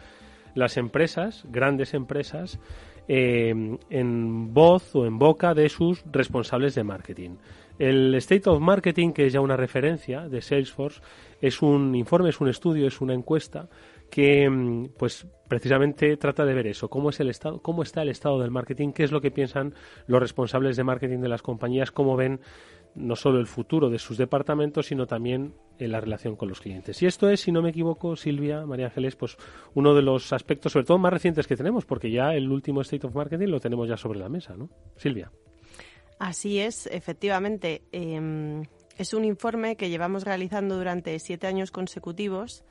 las empresas, grandes empresas, eh, en voz o en boca de sus responsables de marketing. El State of Marketing, que es ya una referencia de Salesforce, es un informe, es un estudio, es una encuesta que mm, pues precisamente trata de ver eso, cómo es el estado, cómo está el estado del marketing, qué es lo que piensan los responsables de marketing de las compañías, cómo ven no solo el futuro de sus departamentos, sino también en la relación con los clientes. Y esto es, si no me equivoco, Silvia, María Ángeles, pues uno de los aspectos, sobre todo más recientes que tenemos, porque ya el último State of Marketing lo tenemos ya sobre la mesa, ¿no? Silvia. Así es, efectivamente. Em, es un informe que llevamos realizando durante siete años consecutivos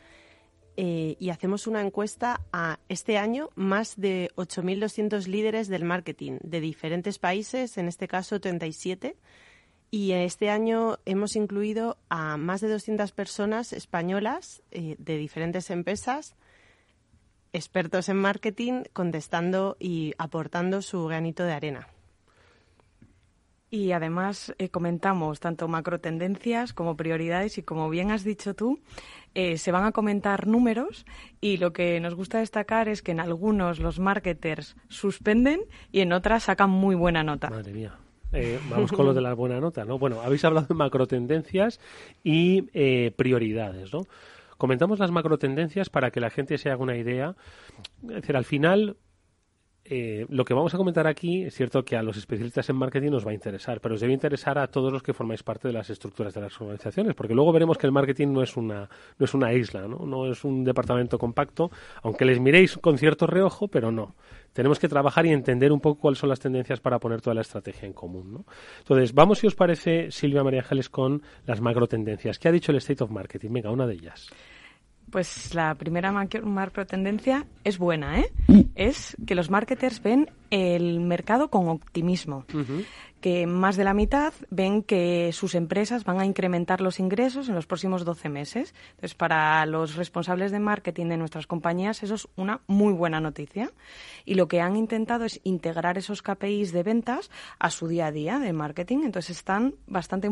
eh, y hacemos una encuesta a este año más de 8.200 líderes del marketing de diferentes países, en este caso 37. Y este año hemos incluido a más de 200 personas españolas eh, de diferentes empresas, expertos en marketing, contestando y aportando su granito de arena. Y además eh, comentamos tanto macro tendencias como prioridades y como bien has dicho tú, eh, se van a comentar números y lo que nos gusta destacar es que en algunos los marketers suspenden y en otras sacan muy buena nota. Madre mía. Eh, vamos con lo de la buena nota, ¿no? Bueno, habéis hablado de macro tendencias y prioridades, ¿no? Comentamos las macro tendencias para que la gente se haga una idea. Es decir, al final eh, lo que vamos a comentar aquí es cierto que a los especialistas en marketing nos va a interesar, pero os debe interesar a todos los que formáis parte de las estructuras de las organizaciones, porque luego veremos que el marketing no es una, no es una isla, ¿no? no es un departamento compacto, aunque les miréis con cierto reojo, pero no. Tenemos que trabajar y entender un poco cuáles son las tendencias para poner toda la estrategia en común. ¿no? Entonces, vamos, si os parece, Silvia María Ángeles, con las macro tendencias. ¿Qué ha dicho el State of Marketing? Venga, una de ellas. Pues la primera macro tendencia es buena, ¿eh? Es que los marketers ven el mercado con optimismo que más de la mitad ven que sus empresas van a incrementar los ingresos en los próximos 12 meses. Entonces, para los responsables de marketing de nuestras compañías, eso es una muy buena noticia. Y lo que han intentado es integrar esos KPIs de ventas a su día a día de marketing. Entonces, están bastante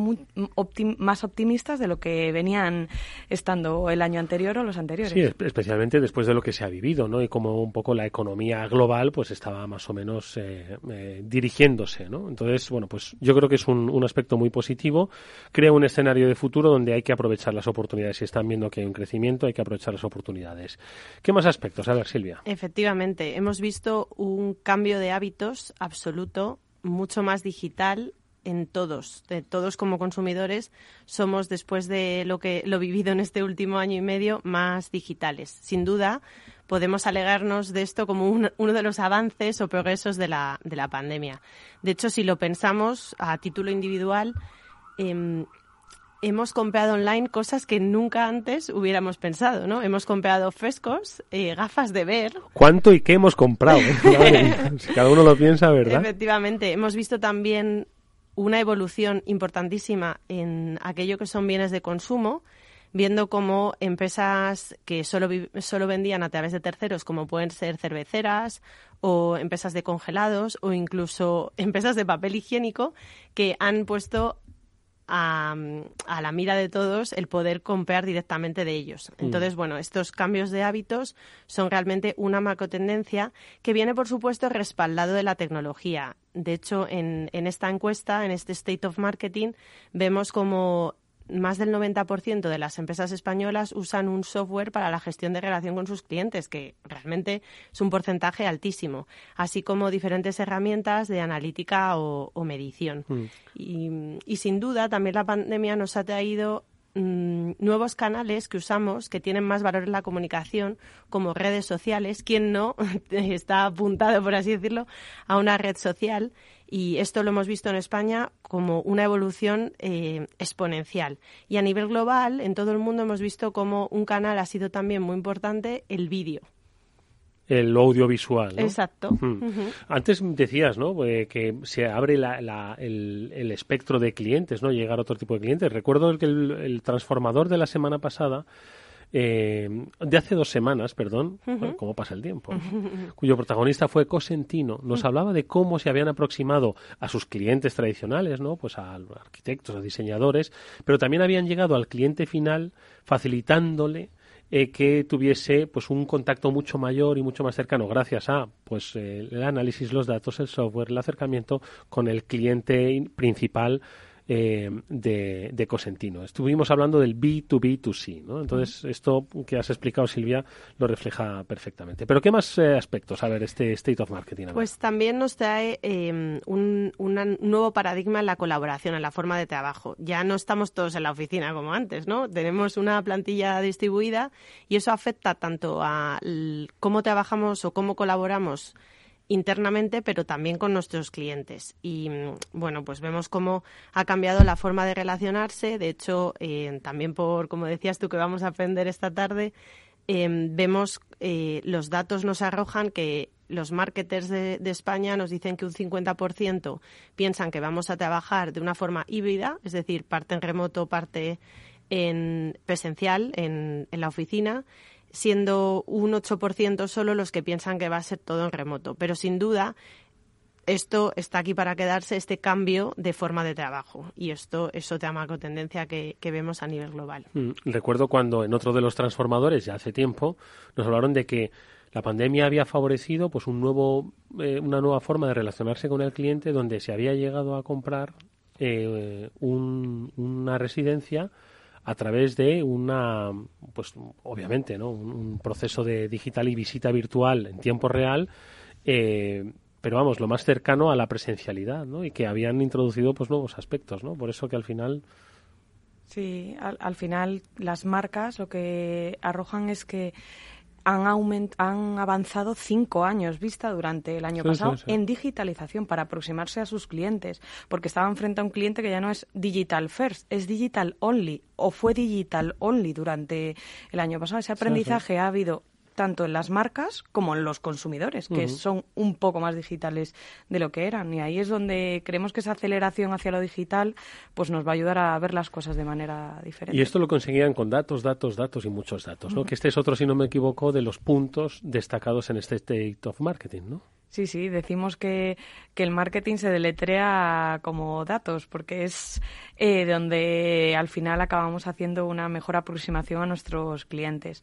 más optimistas de lo que venían estando el año anterior o los anteriores. Sí, especialmente después de lo que se ha vivido, ¿no? Y como un poco la economía global, pues estaba más o menos eh, eh, dirigiéndose, ¿no? Entonces, bueno, pues yo creo que es un, aspecto muy positivo. Crea un escenario de futuro donde hay que aprovechar las oportunidades. Si están viendo que hay un crecimiento, hay que aprovechar las oportunidades. ¿Qué más aspectos? A ver, Silvia. Efectivamente, hemos visto un cambio de hábitos absoluto, mucho más digital en todos, de todos como consumidores, somos después de lo que lo vivido en este último año y medio más digitales. Sin duda, podemos alegarnos de esto como uno de los avances o progresos de la, de la pandemia. De hecho, si lo pensamos a título individual, em, hemos comprado online cosas que nunca antes hubiéramos pensado, ¿no? Hemos comprado frescos, eh, gafas de ver. ¿Cuánto y qué hemos comprado? si cada uno lo piensa, ¿verdad? Efectivamente. Hemos visto también una evolución importantísima en aquello que son bienes de consumo, viendo cómo empresas que solo, solo vendían a través de terceros, como pueden ser cerveceras o empresas de congelados o incluso empresas de papel higiénico, que han puesto a, la mira de todos el poder comprar directamente de ellos. Mm. Entonces, bueno, estos cambios de hábitos son realmente una macrotendencia que viene, por supuesto, respaldado de la tecnología. De hecho, en, en esta encuesta, en este State of Marketing, vemos como más del 90% de las empresas españolas usan un software para la gestión de relación con sus clientes, que realmente es un porcentaje altísimo, así como diferentes herramientas de analítica o, medición. Mm. Y, y, sin duda también la pandemia nos ha traído mm, nuevos canales que usamos que tienen más valor en la comunicación, como redes sociales. ¿Quién no está apuntado, por así decirlo, a una red social? Y esto lo hemos visto en España como una evolución eh, exponencial. Y a nivel global, en todo el mundo hemos visto como un canal ha sido también muy importante el vídeo el audiovisual. ¿no? Exacto. Antes decías, ¿no? Eh, que se abre el, espectro de clientes, ¿no? Llegar a otro tipo de clientes. Recuerdo que el, transformador de la semana pasada eh, de hace dos semanas, perdón, cómo pasa el tiempo, cuyo protagonista fue Cosentino, nos hablaba de cómo se habían aproximado a sus clientes tradicionales, ¿no? Pues a arquitectos, a diseñadores, pero también habían llegado al cliente final facilitándole eh, que tuviese pues un contacto mucho mayor y mucho más cercano gracias a pues el análisis, los datos, el software, el acercamiento con el cliente principal eh, de, Cosentino. Estuvimos hablando del B2B2C, ¿no? Entonces, esto que has explicado, Silvia, lo refleja perfectamente. Pero, ¿qué más eh, aspectos, a ver, este State of Marketing? Pues también nos trae em, un, nuevo paradigma en la colaboración, en la forma de trabajo. Ya no estamos todos en la oficina como antes, ¿no? Tenemos una plantilla distribuida y eso afecta tanto a cómo trabajamos o cómo colaboramos internamente, pero también con nuestros clientes. Y mm, bueno, pues vemos cómo ha cambiado la forma de relacionarse. De hecho, eh, también por, como decías tú, que vamos a aprender esta tarde, em, vemos eh, los datos nos arrojan que los marketers de, España nos dicen que un 50% piensan que vamos a trabajar de una forma híbrida, es decir, parte en remoto, parte en presencial en, en la oficina siendo un 8% solo los que piensan que va a ser todo en remoto. Pero sin duda, esto está aquí para quedarse, este cambio de forma de trabajo. Y esto es otra macro tendencia que, vemos a nivel global. Mm, recuerdo cuando en otro de los transformadores, ya hace tiempo, nos hablaron de que la pandemia había favorecido pues un nuevo, eh, una nueva forma de relacionarse con el cliente donde se había llegado a comprar eh, una residencia a través de una, pues obviamente, ¿no? Un, proceso de digital y visita virtual en tiempo real, eh, pero vamos, lo más cercano a la presencialidad, ¿no? Y que habían introducido pues nuevos aspectos, ¿no? Por eso que al final Sí, al, final las marcas lo que arrojan es que han, han avanzado cinco años vista durante el año pasado en digitalización para aproximarse a sus clientes, porque estaban frente a un cliente que ya no es digital first, es digital only o fue digital only durante el año pasado. Ese aprendizaje ha habido tanto en las marcas como en los consumidores, que son un poco más digitales de lo que eran. Y ahí es donde creemos que esa aceleración hacia lo digital pues nos va a ayudar a ver las cosas de manera diferente. Y esto lo conseguían con datos, datos, datos y muchos datos, ¿no? Que este es otro, si no me equivoco, de los puntos destacados en este State of Marketing, ¿no? Sí, sí, decimos que, que, el marketing se deletrea como datos, porque es eh, donde al final acabamos haciendo una mejor aproximación a nuestros clientes.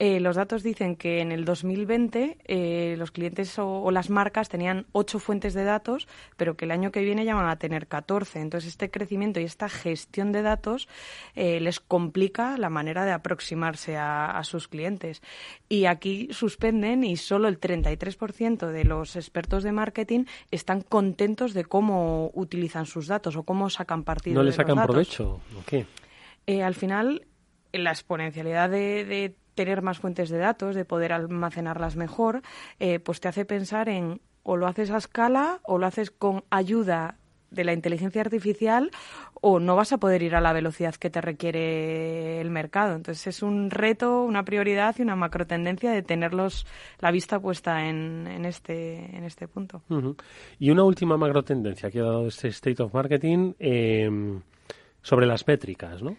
Eh, los datos dicen que en el 2020 eh, los clientes o, las marcas tenían ocho fuentes de datos, pero que el año que viene ya van a tener 14. Entonces, este crecimiento y esta gestión de datos eh, les complica la manera de aproximarse a, sus clientes. Y aquí suspenden y solo el 33% de los expertos de marketing están contentos de cómo utilizan sus datos o cómo sacan partido. ¿No le sacan provecho? ¿O qué? al final, la exponencialidad de tener más fuentes de datos, de poder almacenarlas mejor, eh, pues te hace pensar en o lo haces a escala o lo haces con ayuda de la inteligencia artificial o no vas a poder ir a la velocidad que te requiere el mercado. Entonces es un reto, una prioridad y una macro tendencia de tenerlos la vista puesta en, en este, en este punto. Y una última macro tendencia que ha dado este State of Marketing eh, sobre las métricas, ¿no?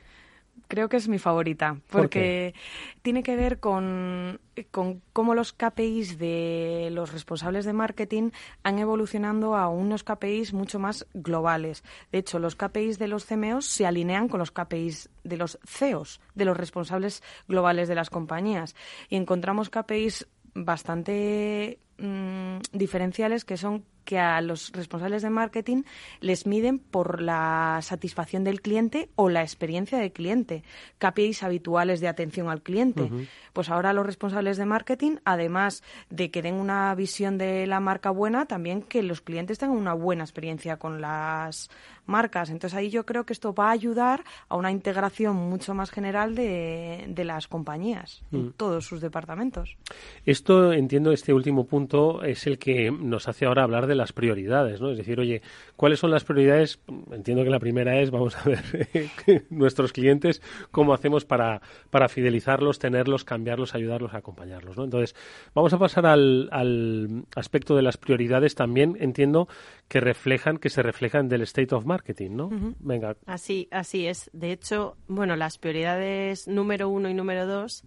Creo que es mi favorita, porque tiene que ver con, con, cómo los KPIs de los responsables de marketing han evolucionado a unos KPIs mucho más globales. De hecho, los KPIs de los CMOs se alinean con los KPIs de los CEOs, de los responsables globales de las compañías. Y encontramos KPIs bastante mm, diferenciales que son que a los responsables de marketing les miden por la satisfacción del cliente o la experiencia del cliente, KPIs habituales de atención al cliente. Pues ahora los responsables de marketing, además de que den una visión de la marca buena, también que los clientes tengan una buena experiencia con las marcas. Entonces ahí yo creo que esto va a ayudar a una integración mucho más general de, de las compañías en mm. todos sus departamentos. Esto, entiendo, este último punto es el que nos hace ahora hablar de las prioridades, ¿no? Es decir, oye, ¿cuáles son las prioridades? Entiendo que la primera es, vamos a ver, nuestros clientes, cómo hacemos para, para fidelizarlos, tenerlos, cambiarlos, ayudarlos, acompañarlos, ¿no? Entonces, vamos a pasar al, al aspecto de las prioridades también, entiendo que reflejan, que se reflejan del state of marketing, ¿no? Venga. Así, así es. De hecho, bueno, las prioridades número uno y número dos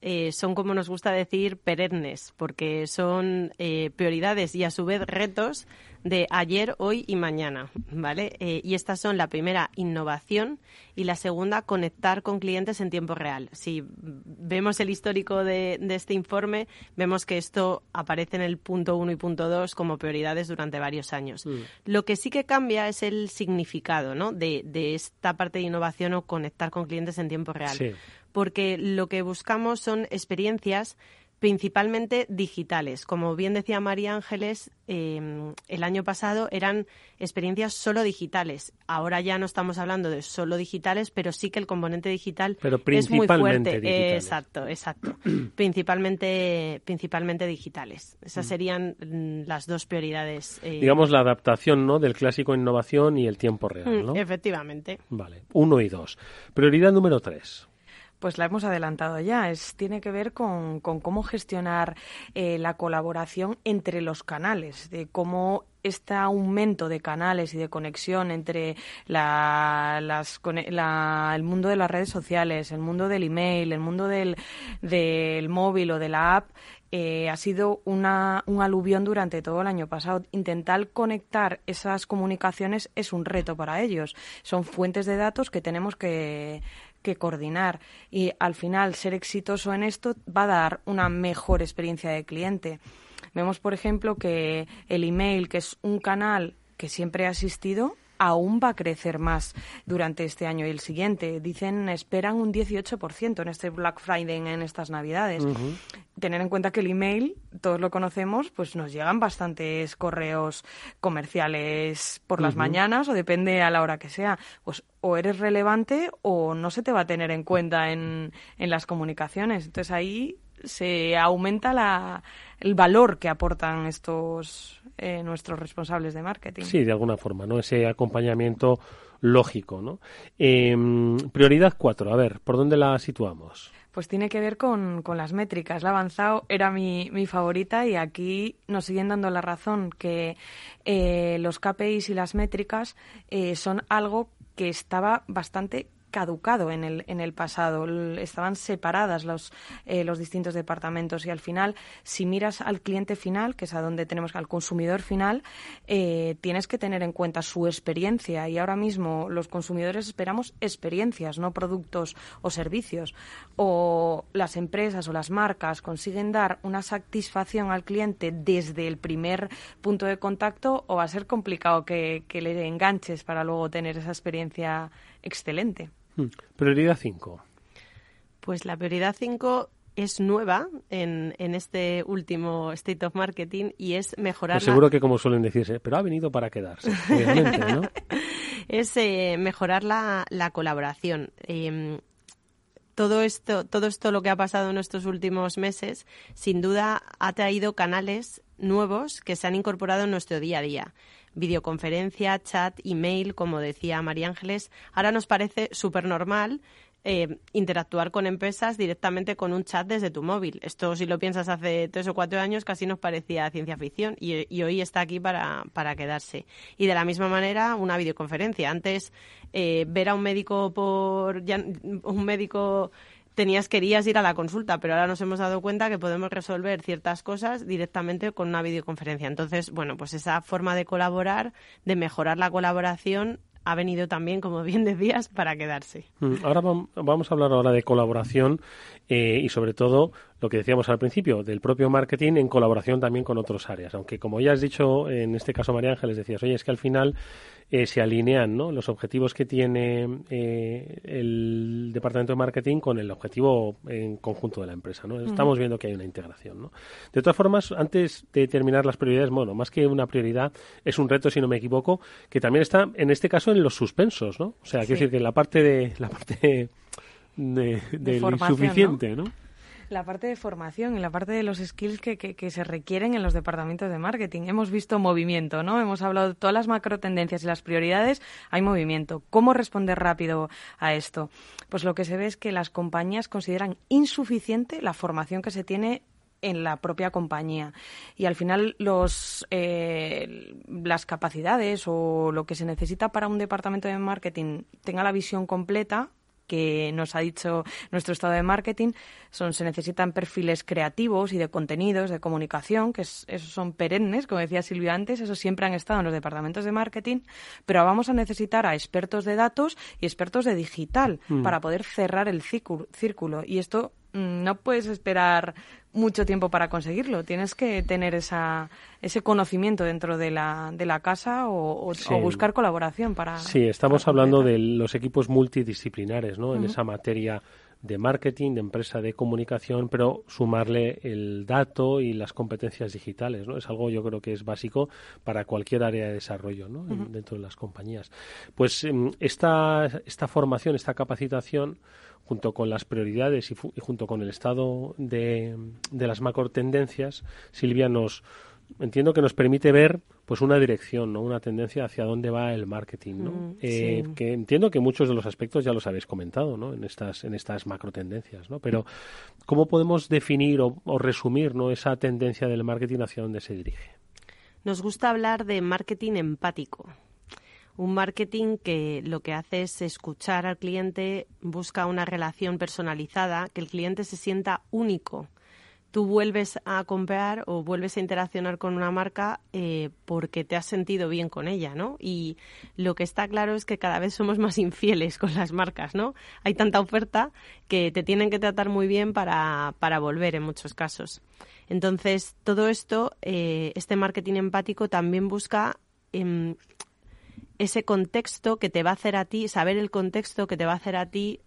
eh, son, como nos gusta decir, perennes, porque son eh, prioridades y a su vez retos de ayer, hoy y mañana, ¿vale? Eh, y estas son la primera, innovación, y la segunda, conectar con clientes en tiempo real. Si vemos el histórico de, este informe, vemos que esto aparece en el punto uno y punto dos como prioridades durante varios años. Mm. Lo que sí que cambia es el significado, ¿no? De, de esta parte de innovación o conectar con clientes en tiempo real. Sí porque lo que buscamos son experiencias principalmente digitales. Como bien decía María Ángeles, em, el año pasado eran experiencias solo digitales. Ahora ya no estamos hablando de solo digitales, pero sí que el componente digital es muy fuerte. exacto, exacto. principalmente, principalmente digitales. Esas mm. serían mm, las dos prioridades. Eh, Digamos la adaptación ¿no? del clásico innovación y el tiempo real. Mm, ¿no? efectivamente. Vale, uno y dos. Prioridad número tres. Pues la hemos adelantado ya. Es, tiene que ver con, cómo gestionar eh, la colaboración entre los canales, de cómo este aumento de canales y de conexión entre la, el mundo de las redes sociales, el mundo del email, el mundo del, del móvil o de la app eh, ha sido una, un aluvión durante todo el año pasado. Intentar conectar esas comunicaciones es un reto para ellos. Son fuentes de datos que tenemos que, que coordinar y al final ser exitoso en esto va a dar una mejor experiencia de cliente. Vemos, por ejemplo, que el email, que es un canal que siempre ha existido, aún va a crecer más durante este año y el siguiente. Dicen, esperan un 18% en este Black Friday, en estas Navidades. Tener en cuenta que el email, todos lo conocemos, pues nos llegan bastantes correos comerciales por las mañanas o depende a la hora que sea. Pues o eres relevante o no se te va a tener en cuenta en, en las comunicaciones. Entonces ahí se aumenta la, el valor que aportan estos eh, nuestros responsables de marketing. Sí, de alguna forma, ¿no? Ese acompañamiento lógico, ¿no? Em, prioridad cuatro, a ver, ¿por dónde la situamos? Pues tiene que ver con, con las métricas. La avanzado era mi, mi, favorita y aquí nos siguen dando la razón que eh, los KPIs y las métricas eh, son algo que estaba bastante caducado en el, en el pasado. Estaban separadas los, eh, los distintos departamentos y al final, si miras al cliente final, que es a donde tenemos al consumidor final, eh, tienes que tener en cuenta su experiencia y ahora mismo los consumidores esperamos experiencias, no productos o servicios. O las empresas o las marcas consiguen dar una satisfacción al cliente desde el primer punto de contacto o va a ser complicado que, que le enganches para luego tener esa experiencia excelente. Hmm. Prioridad 5. Pues la prioridad 5 es nueva en, en, este último State of Marketing y es mejorar. Pues seguro que, como suelen decirse, pero ha venido para quedarse, obviamente, ¿no? es eh, mejorar la, la colaboración. Em, todo esto, todo esto lo que ha pasado en estos últimos meses, sin duda ha traído canales nuevos que se han incorporado en nuestro día a día videoconferencia, chat, email, como decía María Ángeles. Ahora nos parece súper normal eh, interactuar con empresas directamente con un chat desde tu móvil. Esto, si lo piensas hace tres o cuatro años, casi nos parecía ciencia ficción y, hoy está aquí para, para, quedarse. Y de la misma manera, una videoconferencia. Antes, eh, ver a un médico por. un médico tenías querías ir a la consulta, pero ahora nos hemos dado cuenta que podemos resolver ciertas cosas directamente con una videoconferencia. Entonces, bueno, pues esa forma de colaborar, de mejorar la colaboración, ha venido también, como bien decías, para quedarse. Mm, ahora vamos a hablar ahora de colaboración eh, y sobre todo lo que decíamos al principio, del propio marketing en colaboración también con otras áreas. Aunque como ya has dicho, en este caso María Ángeles decías, oye, es que al final eh, se alinean ¿no? los objetivos que tiene eh, el departamento de marketing con el objetivo en conjunto de la empresa. ¿no? Estamos viendo que hay una integración. ¿no? De todas formas, antes de terminar las prioridades, bueno, más que una prioridad, es un reto, si no me equivoco, que también está, en este caso, en los suspensos. ¿no? O sea, quiero decir que la parte de la parte de, del insuficiente, ¿no? La parte de formación y la parte de los skills que, que, se requieren en los departamentos de marketing. Hemos visto movimiento, ¿no? Hemos hablado de todas las macro tendencias y las prioridades, hay movimiento. ¿Cómo responder rápido a esto? Pues lo que se ve es que las compañías consideran insuficiente la formación que se tiene en la propia compañía. Y al final los, eh, las capacidades o lo que se necesita para un departamento de marketing tenga la visión completa que nos ha dicho nuestro estado de marketing, son, se necesitan perfiles creativos y de contenidos, de comunicación, que esos son perennes, como decía Silvia antes, esos siempre han estado en los departamentos de marketing, pero vamos a necesitar a expertos de datos y expertos de digital mm. para poder cerrar el círculo. Y esto no puedes esperar mucho tiempo para conseguirlo. Tienes que tener esa, ese conocimiento dentro de la, de la casa o, buscar colaboración para. Sí, estamos hablando de los equipos multidisciplinares, ¿no? En esa materia de marketing, de empresa de comunicación, pero sumarle el dato y las competencias digitales, ¿no? Es algo yo creo que es básico para cualquier área de desarrollo, ¿no? dentro de las compañías. Pues em, esta, esta formación, esta capacitación junto con las prioridades y, junto con el estado de, de las macro tendencias, Silvia nos entiendo que nos permite ver pues una dirección, ¿no? una tendencia hacia dónde va el marketing, ¿no? Mm, eh, que entiendo que muchos de los aspectos ya los habéis comentado, ¿no? En estas en estas macro tendencias, ¿no? Pero cómo podemos definir o, o resumir, ¿no? Esa tendencia del marketing hacia dónde se dirige. Nos gusta hablar de marketing empático un marketing que lo que hace es escuchar al cliente, busca una relación personalizada, que el cliente se sienta único. Tú vuelves a comprar o vuelves a interaccionar con una marca eh, porque te has sentido bien con ella, ¿no? Y lo que está claro es que cada vez somos más infieles con las marcas, ¿no? Hay tanta oferta que te tienen que tratar muy bien para, para volver en muchos casos. Entonces, todo esto, eh, este marketing empático también busca em, ese contexto que te va a hacer a ti, saber el contexto que te va a hacer a ti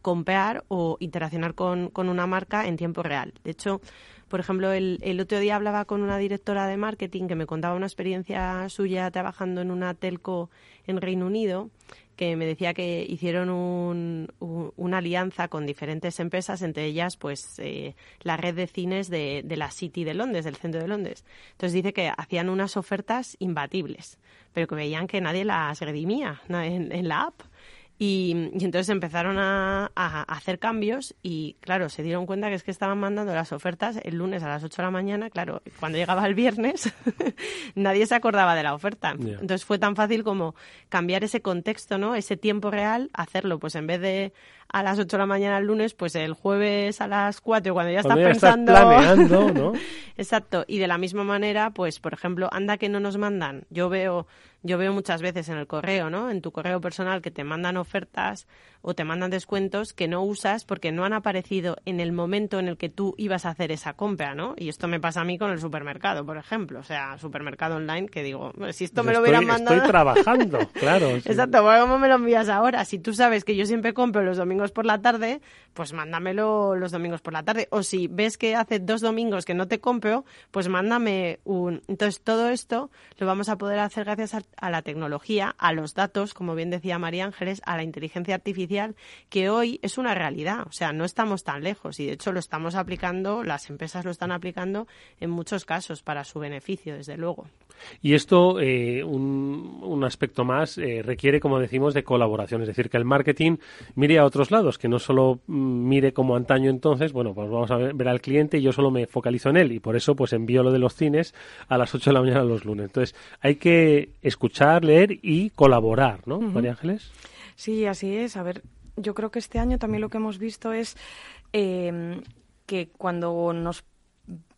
comprar o interaccionar con, una marca en tiempo real. De hecho, por ejemplo, el, el, otro día hablaba con una directora de marketing que me contaba una experiencia suya trabajando en una telco en Reino Unido que me decía que hicieron un, una alianza con diferentes empresas, entre ellas pues eh, la red de cines de, de, la City de Londres, del centro de Londres. Entonces dice que hacían unas ofertas imbatibles, pero que veían que nadie las redimía en, en la app. Y, entonces empezaron a, hacer cambios y, claro, se dieron cuenta que es que estaban mandando las ofertas el lunes a las 8 de la mañana. Claro, cuando llegaba el viernes nadie se acordaba de la oferta. Entonces fue tan fácil como cambiar ese contexto, ¿no? Ese tiempo real, hacerlo, pues en vez de a las 8 de la mañana el lunes, pues el jueves a las 4, cuando ya estás pensando. planeando, ¿no? Exacto. Y de la misma manera, pues, por ejemplo, anda que no nos mandan. Yo veo yo veo muchas veces en el correo, ¿no? En tu correo personal que te mandan ofertas o te mandan descuentos que no usas porque no han aparecido en el momento en el que tú ibas a hacer esa compra, ¿no? Y esto me pasa a mí con el supermercado, por ejemplo. O sea, supermercado online que digo, si esto me lo hubieran mandado... Estoy trabajando, claro. Exacto, ¿cómo me lo envías ahora? Si tú sabes que yo siempre compro los domingos por la tarde, pues mándamelo los domingos por la tarde. O si ves que hace dos domingos que no te compro, pues mándame un... Entonces, todo esto lo vamos a poder hacer gracias a a la tecnología, a los datos, como bien decía María Ángeles, a la inteligencia artificial, que hoy es una realidad. O sea, no estamos tan lejos y de hecho lo estamos aplicando, las empresas lo están aplicando en muchos casos para su beneficio, desde luego. Y esto, eh, un, aspecto más, eh, requiere, como decimos, de colaboración. Es decir, que el marketing mire a otros lados, que no solo mm, mire como antaño entonces, bueno, pues vamos a ver, al cliente y yo solo me focalizo en él. Y por eso, pues envío lo de los cines a las 8 de la mañana los lunes. Entonces, hay que escuchar, leer y colaborar, ¿no, María Ángeles? Sí, así es. A ver, yo creo que este año también lo que hemos visto es eh, que cuando nos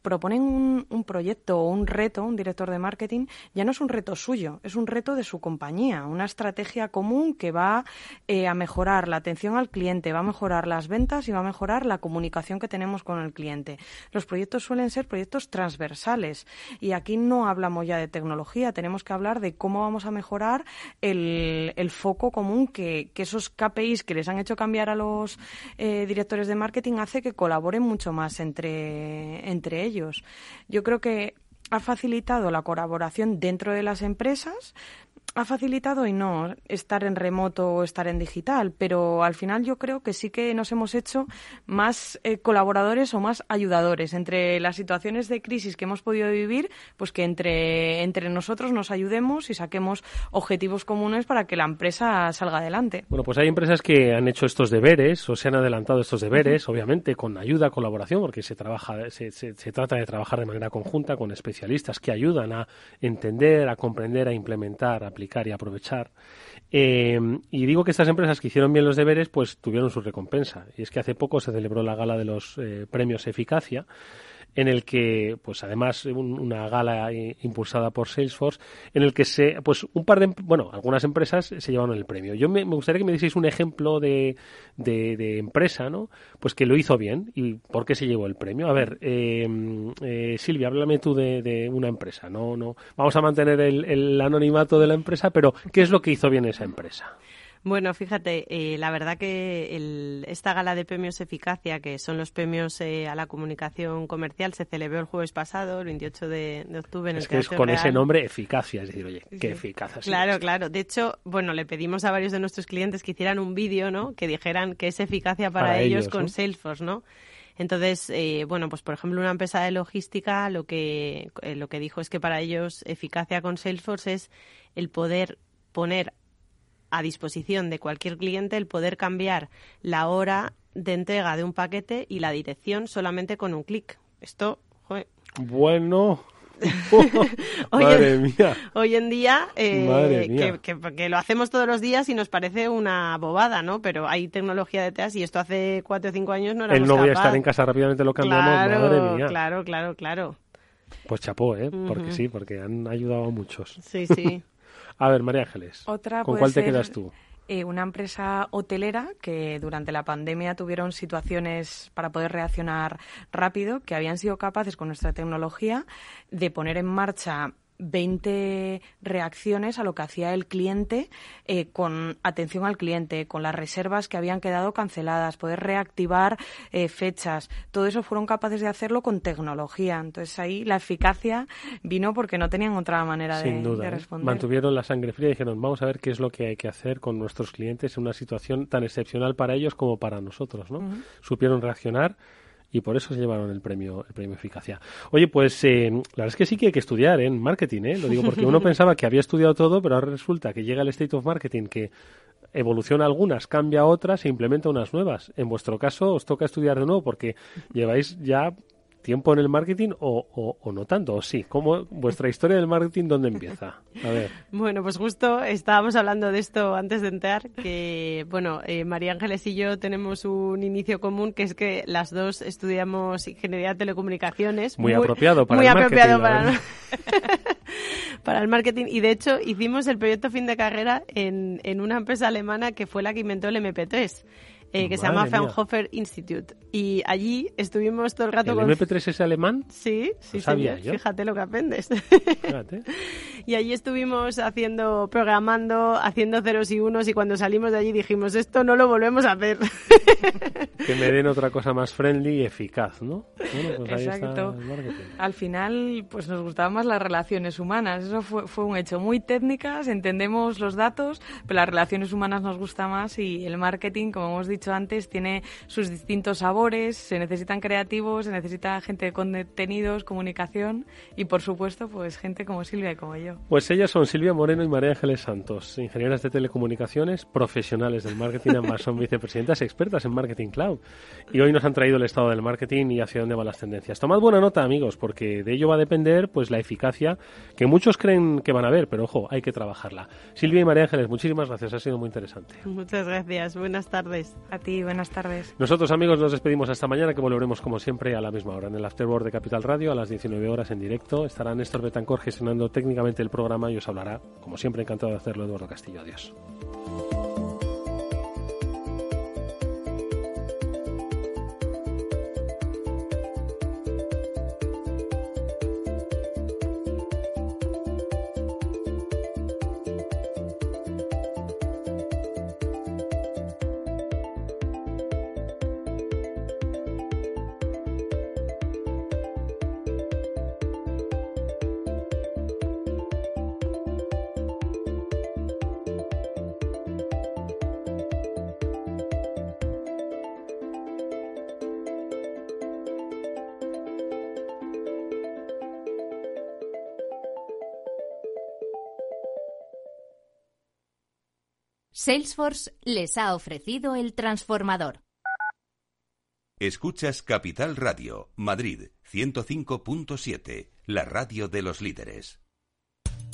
proponen un, proyecto o un reto, un director de marketing, ya no es un reto suyo, es un reto de su compañía, una estrategia común que va eh, a mejorar la atención al cliente, va a mejorar las ventas y va a mejorar la comunicación que tenemos con el cliente. Los proyectos suelen ser proyectos transversales y aquí no hablamos ya de tecnología, tenemos que hablar de cómo vamos a mejorar el, foco común que, esos KPIs que les han hecho cambiar a los eh, directores de marketing hace que colaboren mucho más entre, entre ellos yo creo que ha facilitado la colaboración dentro de las empresas, ha facilitado y no estar en remoto o estar en digital, pero al final yo creo que sí que nos hemos hecho más eh, colaboradores o más ayudadores entre las situaciones de crisis que hemos podido vivir, pues que entre, entre nosotros nos ayudemos y saquemos objetivos comunes para que la empresa salga adelante. Bueno, pues hay empresas que han hecho estos deberes o se han adelantado estos deberes, obviamente con ayuda, colaboración, porque se trabaja, se, se, se trata de trabajar de manera conjunta con especialistas que ayudan a entender, a comprender, a implementar, a aplicar y aprovechar. Eh, y digo que estas empresas que hicieron bien los deberes, pues tuvieron su recompensa. Y es que hace poco se celebró la gala de los eh, premios Eficacia en el que, pues además, una gala impulsada por Salesforce, en el que se, pues un par de, bueno, algunas empresas se llevaron el premio. Yo me, gustaría que me dieseis un ejemplo de, de, empresa, ¿no? Pues que lo hizo bien y por qué se llevó el premio. A ver, eh, eh, Silvia, háblame tú de, una empresa, ¿no? no Vamos a mantener el, el anonimato de la empresa, pero ¿qué es lo que hizo bien esa empresa? Bueno, fíjate, eh, la verdad que esta gala de premios Eficacia, que son los premios eh, a la comunicación comercial, se celebró el jueves pasado, el 28 de, octubre. En es que es con ese nombre Eficacia, es decir, oye, qué eficaz Claro, claro. De hecho, bueno, le pedimos a varios de nuestros clientes que hicieran un vídeo, ¿no? Que dijeran que es eficacia para, ellos, con Salesforce, ¿no? Entonces, eh, bueno, pues por ejemplo, una empresa de logística lo que, lo que dijo es que para ellos eficacia con Salesforce es el poder poner a disposición de cualquier cliente el poder cambiar la hora de entrega de un paquete y la dirección solamente con un clic. Esto, Bueno. hoy Madre en, mía. Hoy en día, eh, Que, lo hacemos todos los días y nos parece una bobada, ¿no? Pero hay tecnología detrás y esto hace cuatro o cinco años no era El no voy a estar en casa rápidamente lo cambiamos, claro, madre mía. Claro, claro, claro. Pues chapó, ¿eh? Porque sí, porque han ayudado a muchos. Sí, sí. A ver, María Ángeles, Otra ¿con cuál te quedas tú? Eh, una empresa hotelera que durante la pandemia tuvieron situaciones para poder reaccionar rápido, que habían sido capaces con nuestra tecnología de poner en marcha 20 reacciones a lo que hacía el cliente eh, con atención al cliente, con las reservas que habían quedado canceladas, poder reactivar eh, fechas. Todo eso fueron capaces de hacerlo con tecnología. Entonces ahí la eficacia vino porque no tenían otra manera de, ¿eh? responder. Mantuvieron la sangre fría y dijeron, vamos a ver qué es lo que hay que hacer con nuestros clientes en una situación tan excepcional para ellos como para nosotros. ¿no? Supieron reaccionar y por eso se llevaron el premio el premio eficacia. Oye, pues eh, la verdad es que sí que hay que estudiar en marketing, ¿eh? Lo digo porque uno pensaba que había estudiado todo, pero ahora resulta que llega el State of Marketing que evoluciona algunas, cambia otras e implementa unas nuevas. En vuestro caso os toca estudiar de nuevo porque lleváis ya tiempo en el marketing o, o, no tanto, o sí? ¿Cómo, ¿Vuestra historia del marketing dónde empieza? A ver. Bueno, pues justo estábamos hablando de esto antes de entrar, que, bueno, eh, María Ángeles y yo tenemos un inicio común, que es que las dos estudiamos Ingeniería de Telecomunicaciones. Muy, apropiado para muy el apropiado marketing. Para, para el marketing. Y de hecho hicimos el proyecto fin de carrera en, en una empresa alemana que fue la que inventó el MP3. Eh, que se llama Fraunhofer Institute. Y allí estuvimos todo el rato ¿El MP3 es alemán? Sí, sí, sabía Fíjate lo que aprendes. y allí estuvimos haciendo, programando, haciendo ceros y unos y cuando salimos de allí dijimos, esto no lo volvemos a hacer. que me den otra cosa más friendly y eficaz, ¿no? Pues Exacto. Al final, pues nos gustaban más las relaciones humanas. Eso fue, fue un hecho muy técnicas, entendemos los datos, pero las relaciones humanas nos gusta más y el marketing, como hemos dicho, dicho antes, tiene sus distintos sabores, se necesitan creativos, se necesita gente de contenidos, comunicación y, por supuesto, pues gente como Silvia y como yo. Pues ellas son Silvia Moreno y María Ángeles Santos, ingenieras de telecomunicaciones, profesionales del marketing, ambas son vicepresidentas expertas en marketing cloud. Y hoy nos han traído el estado del marketing y hacia dónde van las tendencias. Tomad buena nota, amigos, porque de ello va a depender pues la eficacia que muchos creen que van a ver, pero ojo, hay que trabajarla. Silvia y María Ángeles, muchísimas gracias, ha sido muy interesante. Muchas gracias, buenas tardes. A ti, buenas tardes. Nosotros, amigos, nos despedimos hasta mañana, que volveremos como siempre a la misma hora en el Afterboard de Capital Radio a las 19 horas en directo. Estará Néstor Betancor gestionando técnicamente el programa y os hablará, como siempre, encantado de hacerlo, Eduardo Castillo. Adiós. Salesforce les ha ofrecido el transformador. Escuchas Capital Radio, Madrid 105.7, la radio de los líderes.